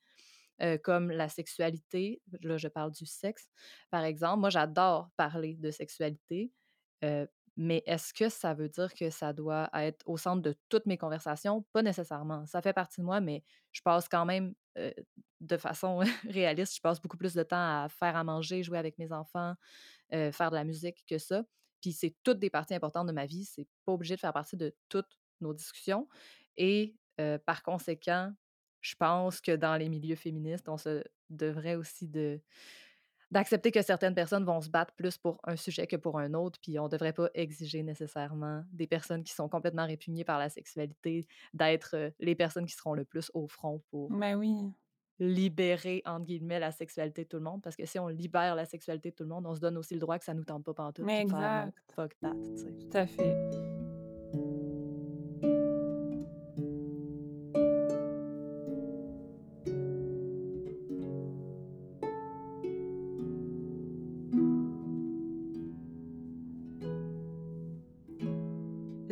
comme la sexualité, là je parle du sexe, par exemple, moi j'adore parler de sexualité, mais est-ce que ça veut dire que ça doit être au centre de toutes mes conversations? Pas nécessairement. Ça fait partie de moi, mais je passe quand même de façon réaliste, je passe beaucoup plus de temps à faire à manger, jouer avec mes enfants, faire de la musique que ça. Puis c'est toutes des parties importantes de ma vie. C'est pas obligé de faire partie de toutes nos discussions. Et par conséquent, je pense que dans les milieux féministes, on se devrait aussi de d'accepter que certaines personnes vont se battre plus pour un sujet que pour un autre, puis on devrait pas exiger nécessairement des personnes qui sont complètement répugnées par la sexualité d'être euh, les personnes qui seront le plus au front pour Ben oui. libérer, entre guillemets, la sexualité de tout le monde. Parce que si on libère la sexualité de tout le monde, on se donne aussi le droit que ça nous tente pas pantoute. Mais de faire exact. fuck that. Tout à fait.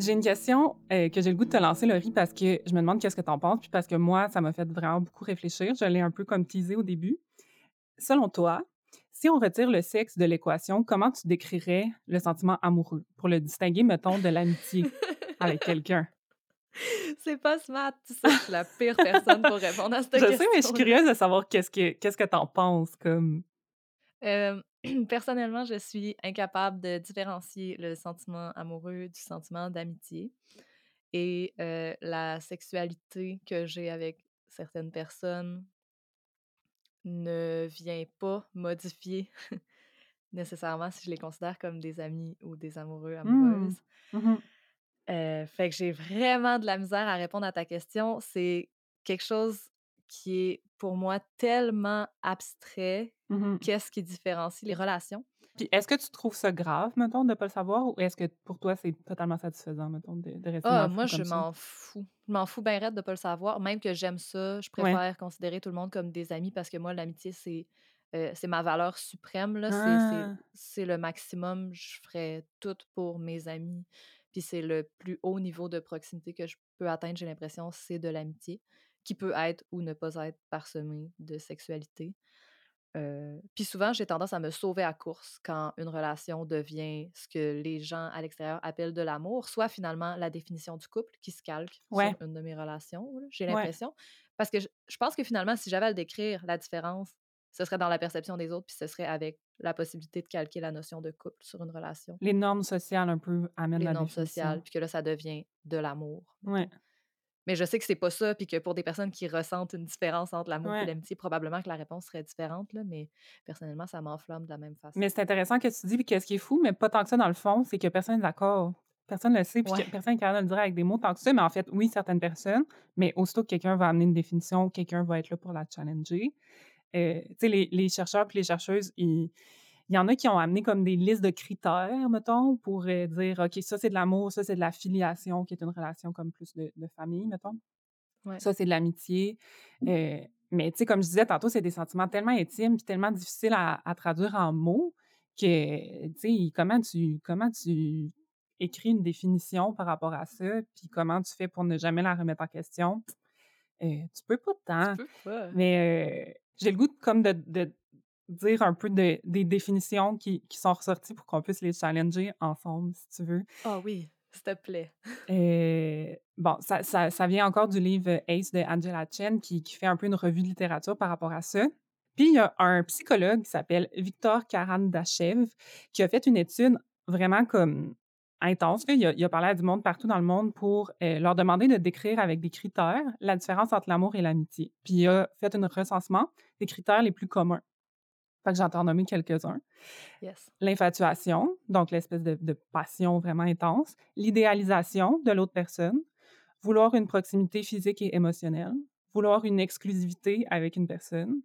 J'ai une question euh, que j'ai le goût de te lancer, Laurie, parce que je me demande qu'est-ce que tu en penses, puis parce que moi, ça m'a fait vraiment beaucoup réfléchir. Je l'ai un peu comme teasé au début. Selon toi, si on retire le sexe de l'équation, comment tu décrirais le sentiment amoureux? Pour le distinguer, mettons, de l'amitié avec quelqu'un? C'est pas smart, tu sais, je suis la pire personne pour répondre à cette question. Je sais, mais je suis curieuse de savoir qu'est-ce que qu'est-ce que t'en penses comme. Euh, personnellement, je suis incapable de différencier le sentiment amoureux du sentiment d'amitié. Et euh, la sexualité que j'ai avec certaines personnes ne vient pas modifier nécessairement si je les considère comme des amis ou des amoureux, Mmh. amoureuses. Mmh Euh, fait que j'ai vraiment de la misère à répondre à ta question. C'est quelque chose qui est pour moi tellement abstrait. Mmh Qu'est-ce qui différencie les relations? Puis est-ce que tu trouves ça grave, mettons, de ne pas le savoir, ou est-ce que pour toi, c'est totalement satisfaisant, mettons, de, de rester Ah, moi, je m'en fous. Je m'en fous bien raide de pas le savoir. Même que j'aime ça, je Ouais. préfère considérer tout le monde comme des amis parce que moi, l'amitié, c'est euh, c'est ma valeur suprême. là. C'est- Ah. C'est c'est le maximum. Je ferais tout pour mes amis. Puis c'est le plus haut niveau de proximité que je peux atteindre, j'ai l'impression, c'est de l'amitié, qui peut être ou ne pas être parsemée de sexualité. Euh, puis souvent, j'ai tendance à me sauver à course quand une relation devient ce que les gens à l'extérieur appellent de l'amour, soit finalement la définition du couple qui se calque Ouais. sur une de mes relations, j'ai Ouais. l'impression. Parce que je, je pense que finalement, si j'avais à le décrire, la différence, ce serait dans la perception des autres, puis ce serait avec la possibilité de calquer la notion de couple sur une relation, Les normes sociales un peu amènent les la normes définition. sociales, puis que là, ça devient de l'amour. Ouais. Mais je sais que c'est pas ça, puis que pour des personnes qui ressentent une différence entre l'amour Ouais. et l'amitié, probablement que la réponse serait différente, là, mais personnellement, ça m'enflamme de la même façon. Mais c'est intéressant que tu dis, puis qu'est-ce qui est fou, mais pas tant que ça dans le fond, c'est que personne n'est d'accord. Personne ne le sait, puis Ouais. que personne n'est capable de le dire avec des mots tant que ça, mais en fait, oui, certaines personnes, mais aussitôt que quelqu'un va amener une définition, quelqu'un va être là pour la challenger. Euh, tu sais, les, les chercheurs puis les chercheuses, ils- il y en a qui ont amené comme des listes de critères, mettons, pour euh, dire, OK, ça c'est de l'amour, ça c'est de la filiation, qui est une relation comme plus de, de famille, mettons. Ouais. Ça, c'est de l'amitié. Euh, mais tu sais, comme je disais tantôt, c'est des sentiments tellement intimes puis tellement difficiles à, à traduire en mots que, tu sais, comment tu, comment tu écris une définition par rapport à ça, puis comment tu fais pour ne jamais la remettre en question? Euh, tu peux pas tant. Tu peux pas. Mais euh, j'ai le goût de, comme de, de dire un peu de- des définitions qui, qui sont ressorties pour qu'on puisse les challenger ensemble, si tu veux. Ah oui, s'il te plaît. Euh, bon, ça, ça, ça vient encore du livre Ace de Angela Chen qui, qui fait un peu une revue de littérature par rapport à ça. Puis il y a un psychologue qui s'appelle Victor Karandachev qui a fait une étude vraiment comme intense. Il, a, il a parlé à du monde partout dans le monde pour euh, leur demander de décrire avec des critères la différence entre l'amour et l'amitié. Puis il a fait un recensement des critères les plus communs. Fait que j'en ai nommé quelques-uns. Yes. l'infatuation, donc l'espèce de, de passion vraiment intense, l'idéalisation de l'autre personne, vouloir une proximité physique et émotionnelle, vouloir une exclusivité avec une personne,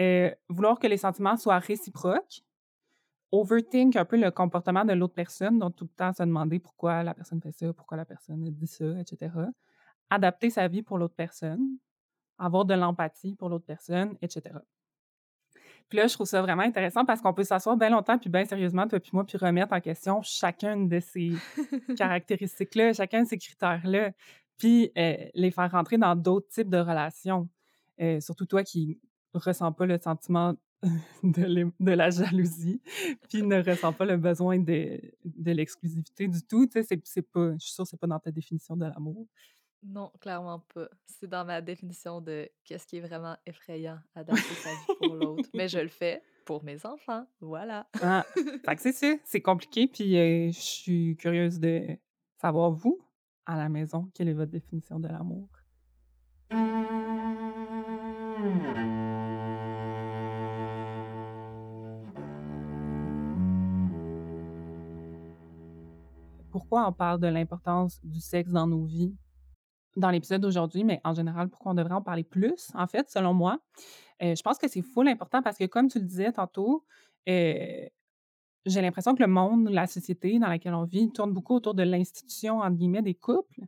euh, vouloir que les sentiments soient réciproques, overthink un peu le comportement de l'autre personne, donc tout le temps se demander pourquoi la personne fait ça, pourquoi la personne dit ça, etc. Adapter sa vie pour l'autre personne, avoir de l'empathie pour l'autre personne, etc. Puis là, je trouve ça vraiment intéressant parce qu'on peut s'asseoir bien longtemps, puis bien sérieusement, toi puis moi, puis remettre en question chacune de ces caractéristiques-là, chacun de ces critères-là, puis euh, les faire rentrer dans d'autres types de relations. Euh, surtout toi qui ressens pas le sentiment de, la jalousie, puis ne ressens pas le besoin de, de l'exclusivité du tout. Tu sais, c'est- c'est pas, je suis sûre que c'est pas dans ta définition de l'amour. Non, clairement pas. C'est dans ma définition de qu'est-ce qui est vraiment effrayant, adapter sa vie pour l'autre. Mais je le fais pour mes enfants. Voilà. Ah, fait que c'est ça, c'est compliqué, puis euh, je suis curieuse de savoir, vous, à la maison, quelle est votre définition de l'amour? Pourquoi on parle de l'importance du sexe dans nos vies? Dans l'épisode d'aujourd'hui, mais en général, pourquoi on devrait en parler plus, en fait, selon moi? Euh, je pense que c'est full important parce que, comme tu le disais tantôt, euh, j'ai l'impression que le monde, la société dans laquelle on vit, tourne beaucoup autour de l'institution, entre guillemets, des couples,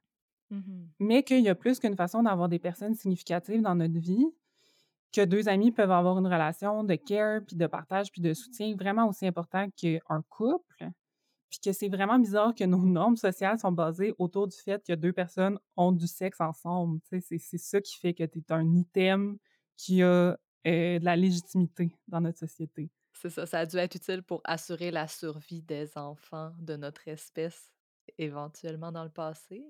Mhm. mais qu'il y a plus qu'une façon d'avoir des personnes significatives dans notre vie, que deux amis peuvent avoir une relation de care, puis de partage, puis de soutien vraiment aussi important qu'un couple, puis que c'est vraiment bizarre que nos normes sociales sont basées autour du fait que deux personnes ont du sexe ensemble. C'est ça qui fait que tu es un item qui a euh, de la légitimité dans notre société. C'est ça, ça a dû être utile pour assurer la survie des enfants de notre espèce éventuellement dans le passé.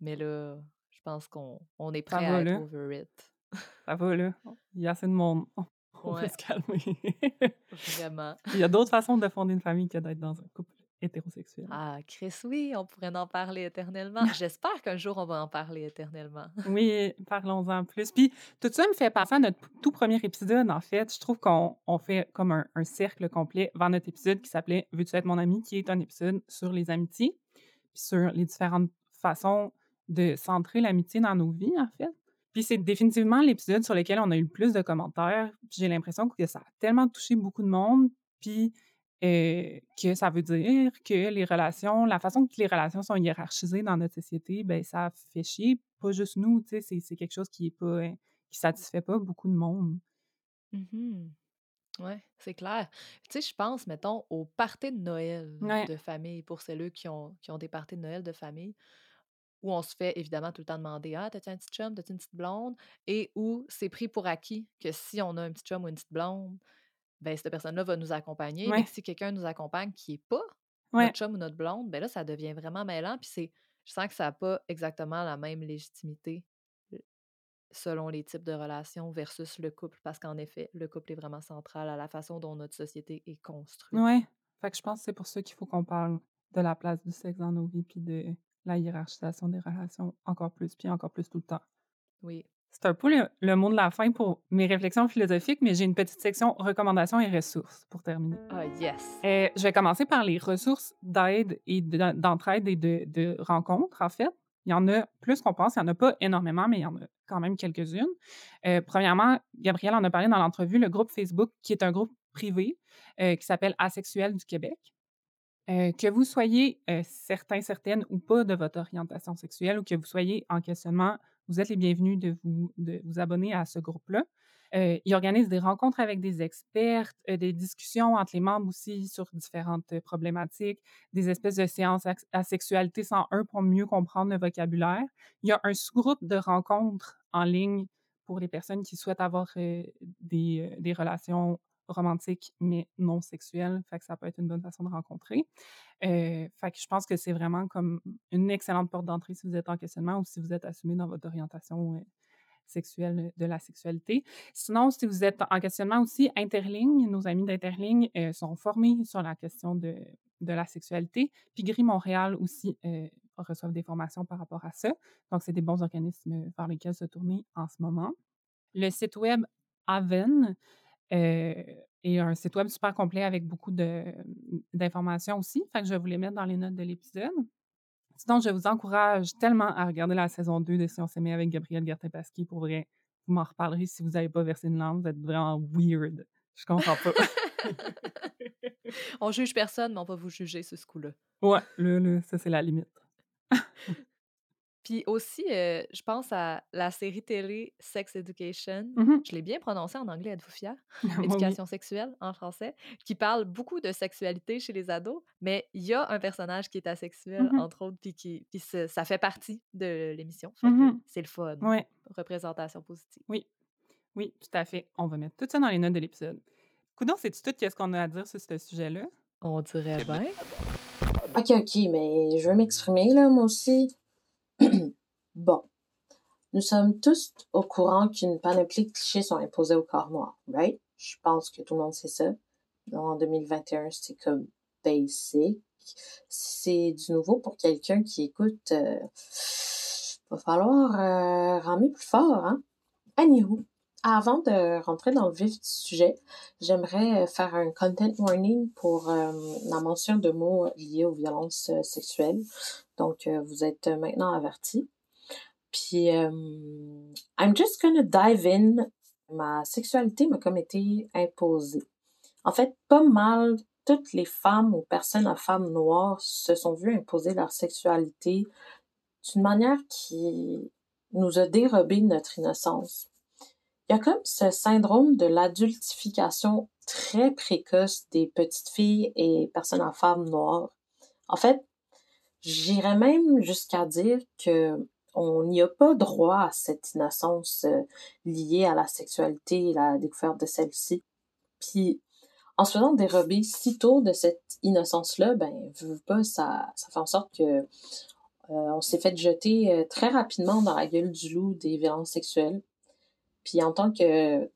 Mais là, je pense qu'on on est prêt à être over it. Ça va, là. Il y a assez de monde. On va se calmer. Vraiment. Il y a d'autres façons de fonder une famille que d'être dans un couple hétérosexuel. Ah, Chris, oui, on pourrait en parler éternellement. J'espère qu'un jour, on va en parler éternellement. oui, parlons-en plus. Puis tout ça me fait penser à notre tout premier épisode, en fait. Je trouve qu'on fait comme un, un, cercle complet vers notre épisode qui s'appelait Veux-tu être mon ami? qui est un épisode sur les amitiés, puis sur les différentes façons de centrer l'amitié dans nos vies, en fait. Puis c'est définitivement l'épisode sur lequel on a eu le plus de commentaires. J'ai l'impression que ça a tellement touché beaucoup de monde. Puis euh, que ça veut dire que les relations, la façon que les relations sont hiérarchisées dans notre société, ben ça fait chier, pas juste nous, tu sais, c'est quelque chose qui est pas, hein, qui satisfait pas beaucoup de monde. Mmh oui, c'est clair. Tu sais, je pense, mettons, au party de Noël de famille, pour celles qui ont, qui ont des parties de Noël de famille, où on se fait évidemment tout le temps demander Ah, t'as-tu un petit chum, t'as-tu une petite blonde? Et où c'est pris pour acquis que si on a un petit chum ou une petite blonde, ben cette personne-là va nous accompagner. Mais si quelqu'un nous accompagne qui n'est pas notre chum ou notre blonde, ben là, ça devient vraiment mêlant. Puis c'est, je sens que ça n'a pas exactement la même légitimité selon les types de relations versus le couple, parce qu'en effet, le couple est vraiment central à la façon dont notre société est construite. Oui. Fait que je pense que c'est pour ça qu'il faut qu'on parle de la place du sexe dans nos vies, puis de la hiérarchisation des relations encore plus, puis encore plus tout le temps. Oui. C'est un peu le, mot de la fin pour mes réflexions philosophiques, mais j'ai une petite section recommandations et ressources pour terminer. Ah, yes. Euh, je vais commencer par les ressources d'aide et d'entraide et de, de rencontres, en fait. Il y en a plus qu'on pense. Il n'y en a pas énormément, mais il y en a quand même quelques-unes. Euh, premièrement, Gabrielle en a parlé dans l'entrevue, le groupe Facebook, qui est un groupe privé euh, qui s'appelle Asexuel du Québec. Euh, que vous soyez euh, certain, certaine ou pas de votre orientation sexuelle ou que vous soyez en questionnement, vous êtes les bienvenus de vous, de vous abonner à ce groupe-là. Euh, il organise des rencontres avec des experts, des discussions entre les membres aussi sur différentes problématiques, des espèces de séances à, sexualité 101 pour mieux comprendre le vocabulaire. Il y a un sous-groupe de rencontres en ligne pour les personnes qui souhaitent avoir des, des relations romantique, mais non sexuel. Fait que ça peut être une bonne façon de rencontrer. Euh, fait que je pense que c'est vraiment comme une excellente porte d'entrée si vous êtes en questionnement ou si vous êtes assumé dans votre orientation euh, sexuelle de la sexualité. Sinon, si vous êtes en questionnement aussi, Interligne, nos amis d'Interligne euh, sont formés sur la question de, de la sexualité. Puis Gris Montréal aussi reçoivent des formations par rapport à ça. Donc, c'est des bons organismes vers lesquels se tourner en ce moment. Le site web Aven, et un site web super complet avec beaucoup d'informations aussi. Fait que je vais vous les mettre dans les notes de l'épisode. Sinon, je vous encourage tellement à regarder la saison 2 de Si on s'aimait avec Gabriel Gertin-Pasquier. Pour vrai, vous m'en reparlerez si vous n'avez pas versé une langue. Vous êtes vraiment weird. Je comprends pas. on juge personne, mais on va vous juger ce coup-là. Ouais, là, ça, c'est la limite. Puis aussi, euh, je pense à la série télé Sex Education. Mmh je l'ai bien prononcé en anglais, êtes-vous fier? Éducation sexuelle en français, qui parle beaucoup de sexualité chez les ados, mais il y a un personnage qui est asexuel, mmh entre autres, puis, qui, puis ça fait partie de l'émission. Mmh c'est le fun. Ouais. Représentation positive. Oui, oui, tout à fait. On va mettre tout ça dans les notes de l'épisode. Coudon, c'est-tu tout qu'est-ce qu'on a à dire sur ce sujet-là? On dirait bien. OK, OK, mais je veux m'exprimer, là, moi aussi. bon. Nous sommes tous au courant qu'une panoplie de clichés sont imposés au corps noir, right? Je pense que tout le monde sait ça. En 2021, c'est comme basic. C'est du nouveau pour quelqu'un qui écoute. Euh, va falloir euh, ramer plus fort, hein? Anywho, avant de rentrer dans le vif du sujet, j'aimerais faire un content warning pour euh, la mention de mots liés aux violences euh, sexuelles. Donc, euh, vous êtes maintenant avertis. Puis, I'm just gonna dive in. Ma sexualité m'a comme été imposée. En fait, pas mal toutes les femmes ou personnes à femmes noires se sont vues imposer leur sexualité d'une manière qui nous a dérobé notre innocence. Il y a comme ce syndrome de l'adultification très précoce des petites filles et personnes en femmes noires. En fait, j'irais même jusqu'à dire que on n'y a pas droit à cette innocence euh, liée à la sexualité et la découverte de celle-ci. Puis, en se faisant dérober si tôt de cette innocence-là, ben, veux pas, ça, ça fait en sorte que euh, on s'est fait jeter euh, très rapidement dans la gueule du loup des violences sexuelles. Puis en tant que,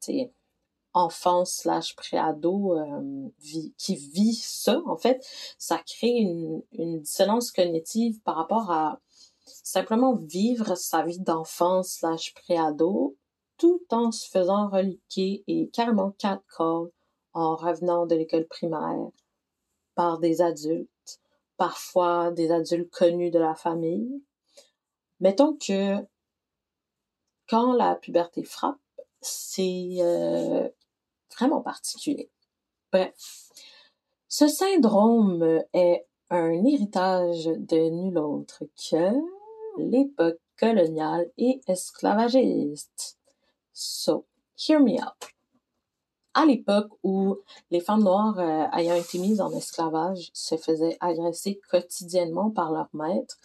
enfant slash préado euh, qui vit ça, en fait, ça crée une, une dissonance cognitive par rapport à simplement vivre sa vie d'enfant slash préado tout en se faisant reliquer et carrément catcall en revenant de l'école primaire par des adultes, parfois des adultes connus de la famille. Mettons que quand la puberté frappe, c'est euh, vraiment particulier. Bref, ce syndrome est un héritage de nul autre que l'époque coloniale et esclavagiste. So, hear me out. À l'époque où les femmes noires euh, ayant été mises en esclavage se faisaient agresser quotidiennement par leurs maîtres,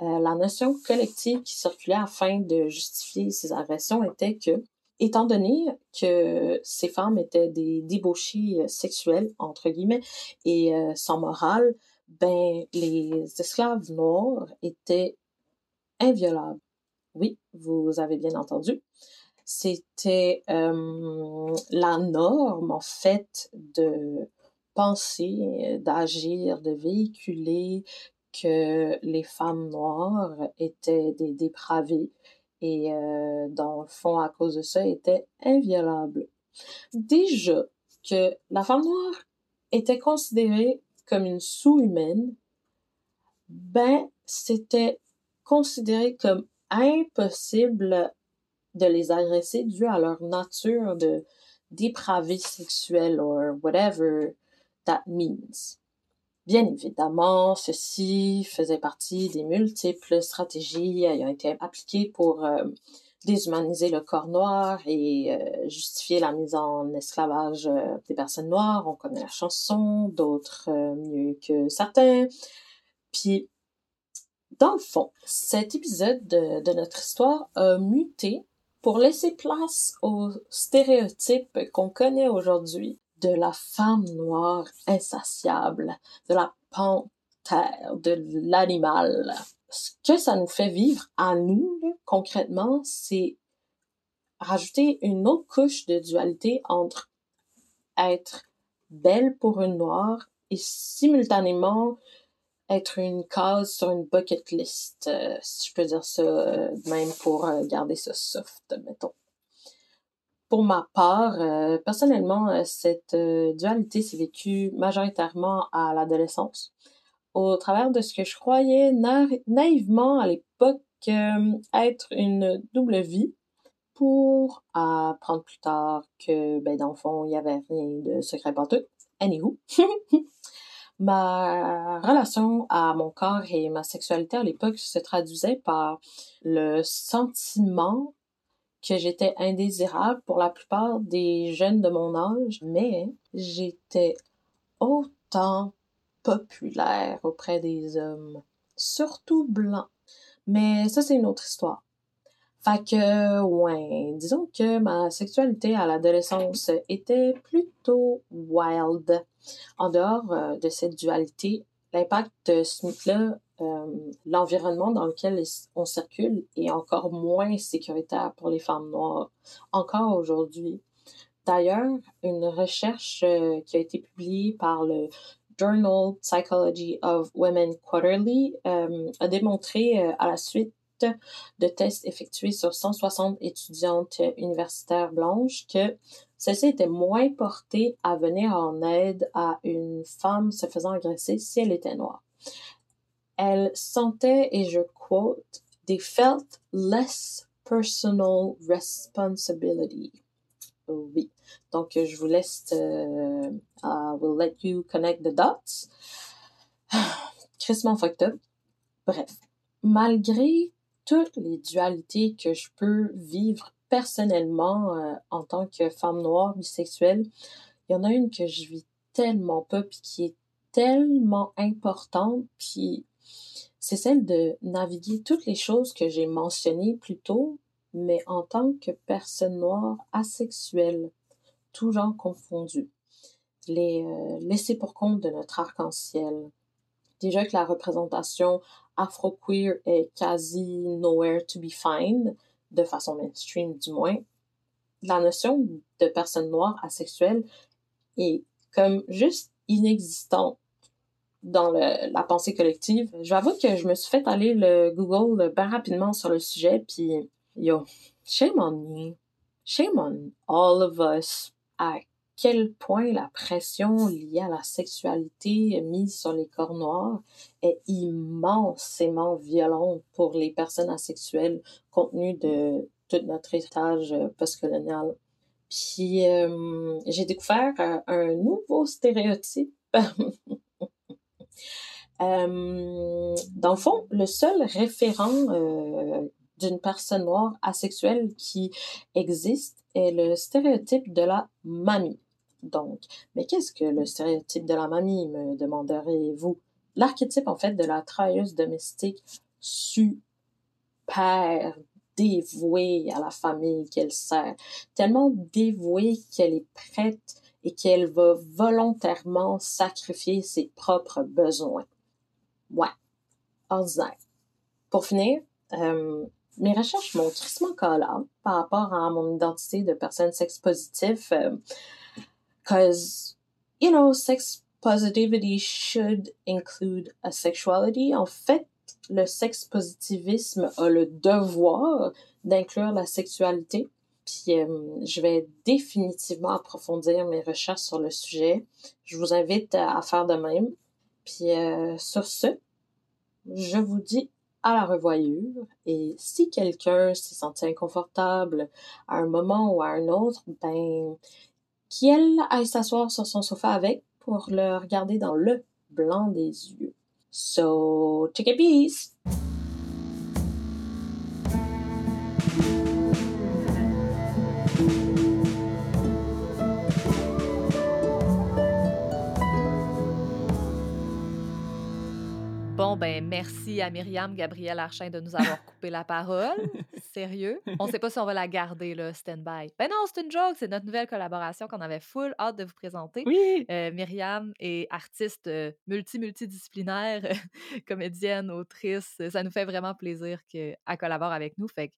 euh, la notion collective qui circulait afin de justifier ces agressions était que étant donné que ces femmes étaient des débauchés euh, sexuels, entre guillemets, et euh, sans morale, ben, les esclaves noirs étaient inviolables. Oui, vous avez bien entendu. C'était euh, la norme, en fait, de penser, d'agir, de véhiculer que les femmes noires étaient des dépravées, et euh, dans le fond, à cause de ça, était inviolable. Déjà que la femme noire était considérée comme une sous-humaine, ben, c'était considéré comme impossible de les agresser dû à leur nature de dépravée sexuelle or whatever that means. Bien évidemment, ceci faisait partie des multiples stratégies ayant été appliquées pour euh, déshumaniser le corps noir et euh, justifier la mise en esclavage euh, des personnes noires. On connaît la chanson, d'autres mieux que certains. Puis, dans le fond, cet épisode de, de notre histoire a muté pour laisser place aux stéréotypes qu'on connaît aujourd'hui de la femme noire insatiable, de la panthère, de l'animal. Ce que ça nous fait vivre à nous, concrètement, c'est rajouter une autre couche de dualité entre être belle pour une noire et simultanément être une case sur une bucket list, euh, si je peux dire ça, euh, même pour euh, garder ça soft, mettons. Pour ma part, euh, personnellement, euh, cette euh, dualité s'est vécue majoritairement à l'adolescence, au travers de ce que je croyais naïvement à l'époque être une double vie, pour apprendre plus tard que, ben, dans le fond, il n'y avait rien de secret pour tout. Anywho. ma relation à mon corps et ma sexualité à l'époque se traduisait par le sentiment que j'étais indésirable pour la plupart des jeunes de mon âge, mais j'étais autant populaire auprès des hommes, surtout blancs. Mais ça, c'est une autre histoire. Fait que, ouais, disons que ma sexualité à l'adolescence était plutôt wild. En dehors euh, de cette dualité, l'impact de ce mythe-là l'environnement dans lequel on circule est encore moins sécuritaire pour les femmes noires, encore aujourd'hui. D'ailleurs, une recherche euh, qui a été publiée par le Journal Psychology of Women Quarterly euh, a démontré à la suite de tests effectués sur 160 étudiantes universitaires blanches que celles-ci étaient moins portées à venir en aide à une femme se faisant agresser si elle était noire elle sentait, et je quote, they felt less personal responsibility. Oui. Donc, je vous laisse, uh, I will let you connect the dots. Crissement fucked up. Bref. Malgré toutes les dualités que je peux vivre personnellement euh, en tant que femme noire bisexuelle, il y en a une que je vis tellement pas, puis qui est tellement importante, puis c'est celle de naviguer toutes les choses que j'ai mentionnées plus tôt, mais en tant que personne noire asexuelle, tout genre confondu. Les euh, laisser pour compte de notre arc-en-ciel. Déjà que la représentation afro-queer est quasi nowhere to be found, de façon mainstream du moins, la notion de personne noire asexuelle est comme juste inexistante dans le, la pensée collective. J'avoue que je me suis fait aller le Google bien rapidement sur le sujet, puis yo, shame on me, shame on all of us, à quel point la pression liée à la sexualité mise sur les corps noirs est immensément violente pour les personnes asexuelles compte tenu de tout notre héritage postcolonial. Puis euh, j'ai découvert un nouveau stéréotype Euh, dans le fond, le seul référent euh, d'une personne noire asexuelle qui existe est le stéréotype de la mamie. Donc, mais qu'est-ce que le stéréotype de la mamie, me demanderez-vous? L'archétype, en fait, de la travailleuse domestique super dévouée à la famille qu'elle sert, tellement dévouée qu'elle est prête et qu'elle va volontairement sacrifier ses propres besoins. Ouais, ordinaire. Pour finir, euh, mes recherches m'ont tristement collé par rapport à mon identité de personne sex positive, euh, cause, you know, sex positivity should include a sexuality. En fait, le sex positivisme a le devoir d'inclure la sexualité. Puis euh, je vais définitivement approfondir mes recherches sur le sujet. Je vous invite à faire de même. Puis euh, sur ce, je vous dis à la revoyure. Et si quelqu'un s'est senti inconfortable à un moment ou à un autre, ben, qu'elle aille s'asseoir sur son sofa avec pour le regarder dans le blanc des yeux. So, take a piece! Ben merci à Myriam Gabriel Archin de nous avoir coupé la parole. Sérieux. On ne sait pas si on va la garder, là, stand-by. Ben non, c'est une joke. C'est notre nouvelle collaboration qu'on avait full hâte de vous présenter. Oui! Euh, Myriam est artiste euh, multi-multidisciplinaire, comédienne, autrice. Ça nous fait vraiment plaisir qu'elle collabore avec nous. Fait que,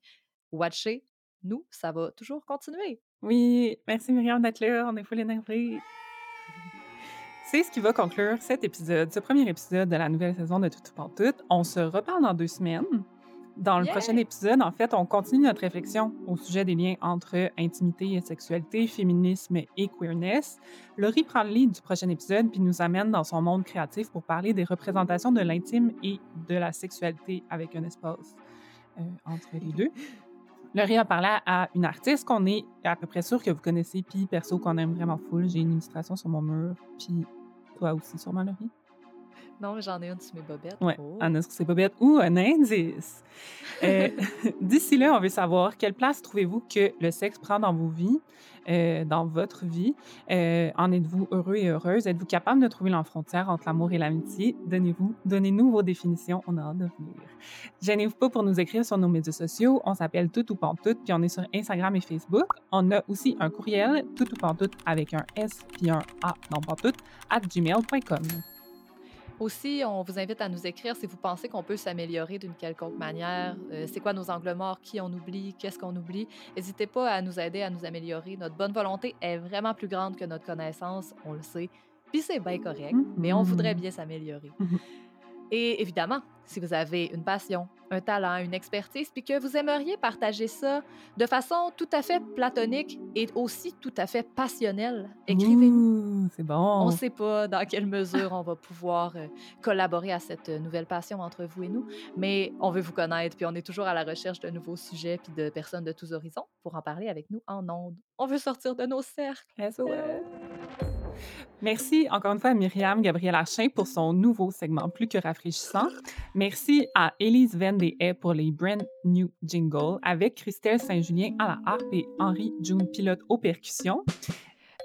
watchez, nous, ça va toujours continuer. Oui, merci Myriam d'être là. On est full énervé. C'est ce qui va conclure cet épisode, ce premier épisode de la nouvelle saison de Tout Tout On se reparle dans deux semaines. Dans le prochain épisode, en fait, on continue notre réflexion au sujet des liens entre intimité et sexualité, féminisme et queerness. Laurie prend le lead du prochain épisode puis nous amène dans son monde créatif pour parler des représentations de l'intime et de la sexualité avec un espace euh, entre les deux. Laurie a parlé à une artiste qu'on est à peu près sûr que vous connaissez, puis perso qu'on aime vraiment full. J'ai une illustration sur mon mur, puis toi aussi, sûrement, Laurie? Non, mais j'en ai une sur mes bobettes. Oui, Oh. en a sur ses bobettes ou un indice. Euh, D'ici là, on veut savoir quelle place trouvez-vous que le sexe prend dans vos vies, euh, dans votre vie? Euh, en êtes-vous heureux et heureuse? Êtes-vous capable de trouver la frontière entre l'amour et l'amitié? Donnez-vous, donnez-nous vos définitions. On a hâte de lire. Gênez-vous pas pour nous écrire sur nos médias sociaux. On s'appelle Tout ou Pantoute, puis on est sur Instagram et Facebook. On a aussi un courriel, tout ou pantoute avec un S puis un A dans pantoute, at gmail.com. Aussi, on vous invite à nous écrire si vous pensez qu'on peut s'améliorer d'une quelconque manière. Euh, c'est quoi nos angles morts, qui on oublie, qu'est-ce qu'on oublie? N'hésitez pas à nous aider à nous améliorer. Notre bonne volonté est vraiment plus grande que notre connaissance, on le sait. Puis c'est bien correct, mais on voudrait bien s'améliorer. Et évidemment, si vous avez une passion, un talent, une expertise, puis que vous aimeriez partager ça de façon tout à fait platonique et aussi tout à fait passionnelle, écrivez-nous. C'est bon. On ne sait pas dans quelle mesure on va pouvoir euh, collaborer à cette nouvelle passion entre vous et nous, mais on veut vous connaître, puis on est toujours à la recherche de nouveaux sujets puis de personnes de tous horizons pour en parler avec nous en ondes. On veut sortir de nos cercles. SOS. Merci encore une fois à Myriam Gabriel Archin pour son nouveau segment plus que rafraîchissant. Merci à Élise Vendée pour les brand new jingles avec Christelle Saint-Julien à la harpe et Henri June Pilote aux percussions.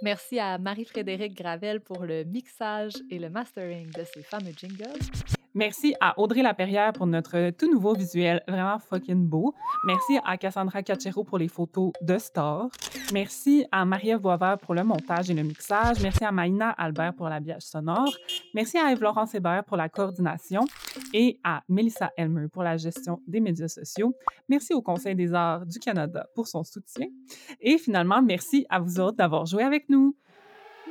Merci à Marie-Frédérique Gravel pour le mixage et le mastering de ces fameux jingles. Merci à Audrey Laperrière pour notre tout nouveau visuel vraiment fucking beau. Merci à Cassandra Cachero pour les photos de Star. Merci à Maria Boisvert pour le montage et le mixage. Merci à Maïna Albert pour l'habillage sonore. Merci à Eve-Laurence Hébert pour la coordination et à Melissa Elmer pour la gestion des médias sociaux. Merci au Conseil des arts du Canada pour son soutien. Et finalement, merci à vous autres d'avoir joué avec nous.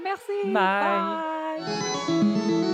Merci. Bye. Bye.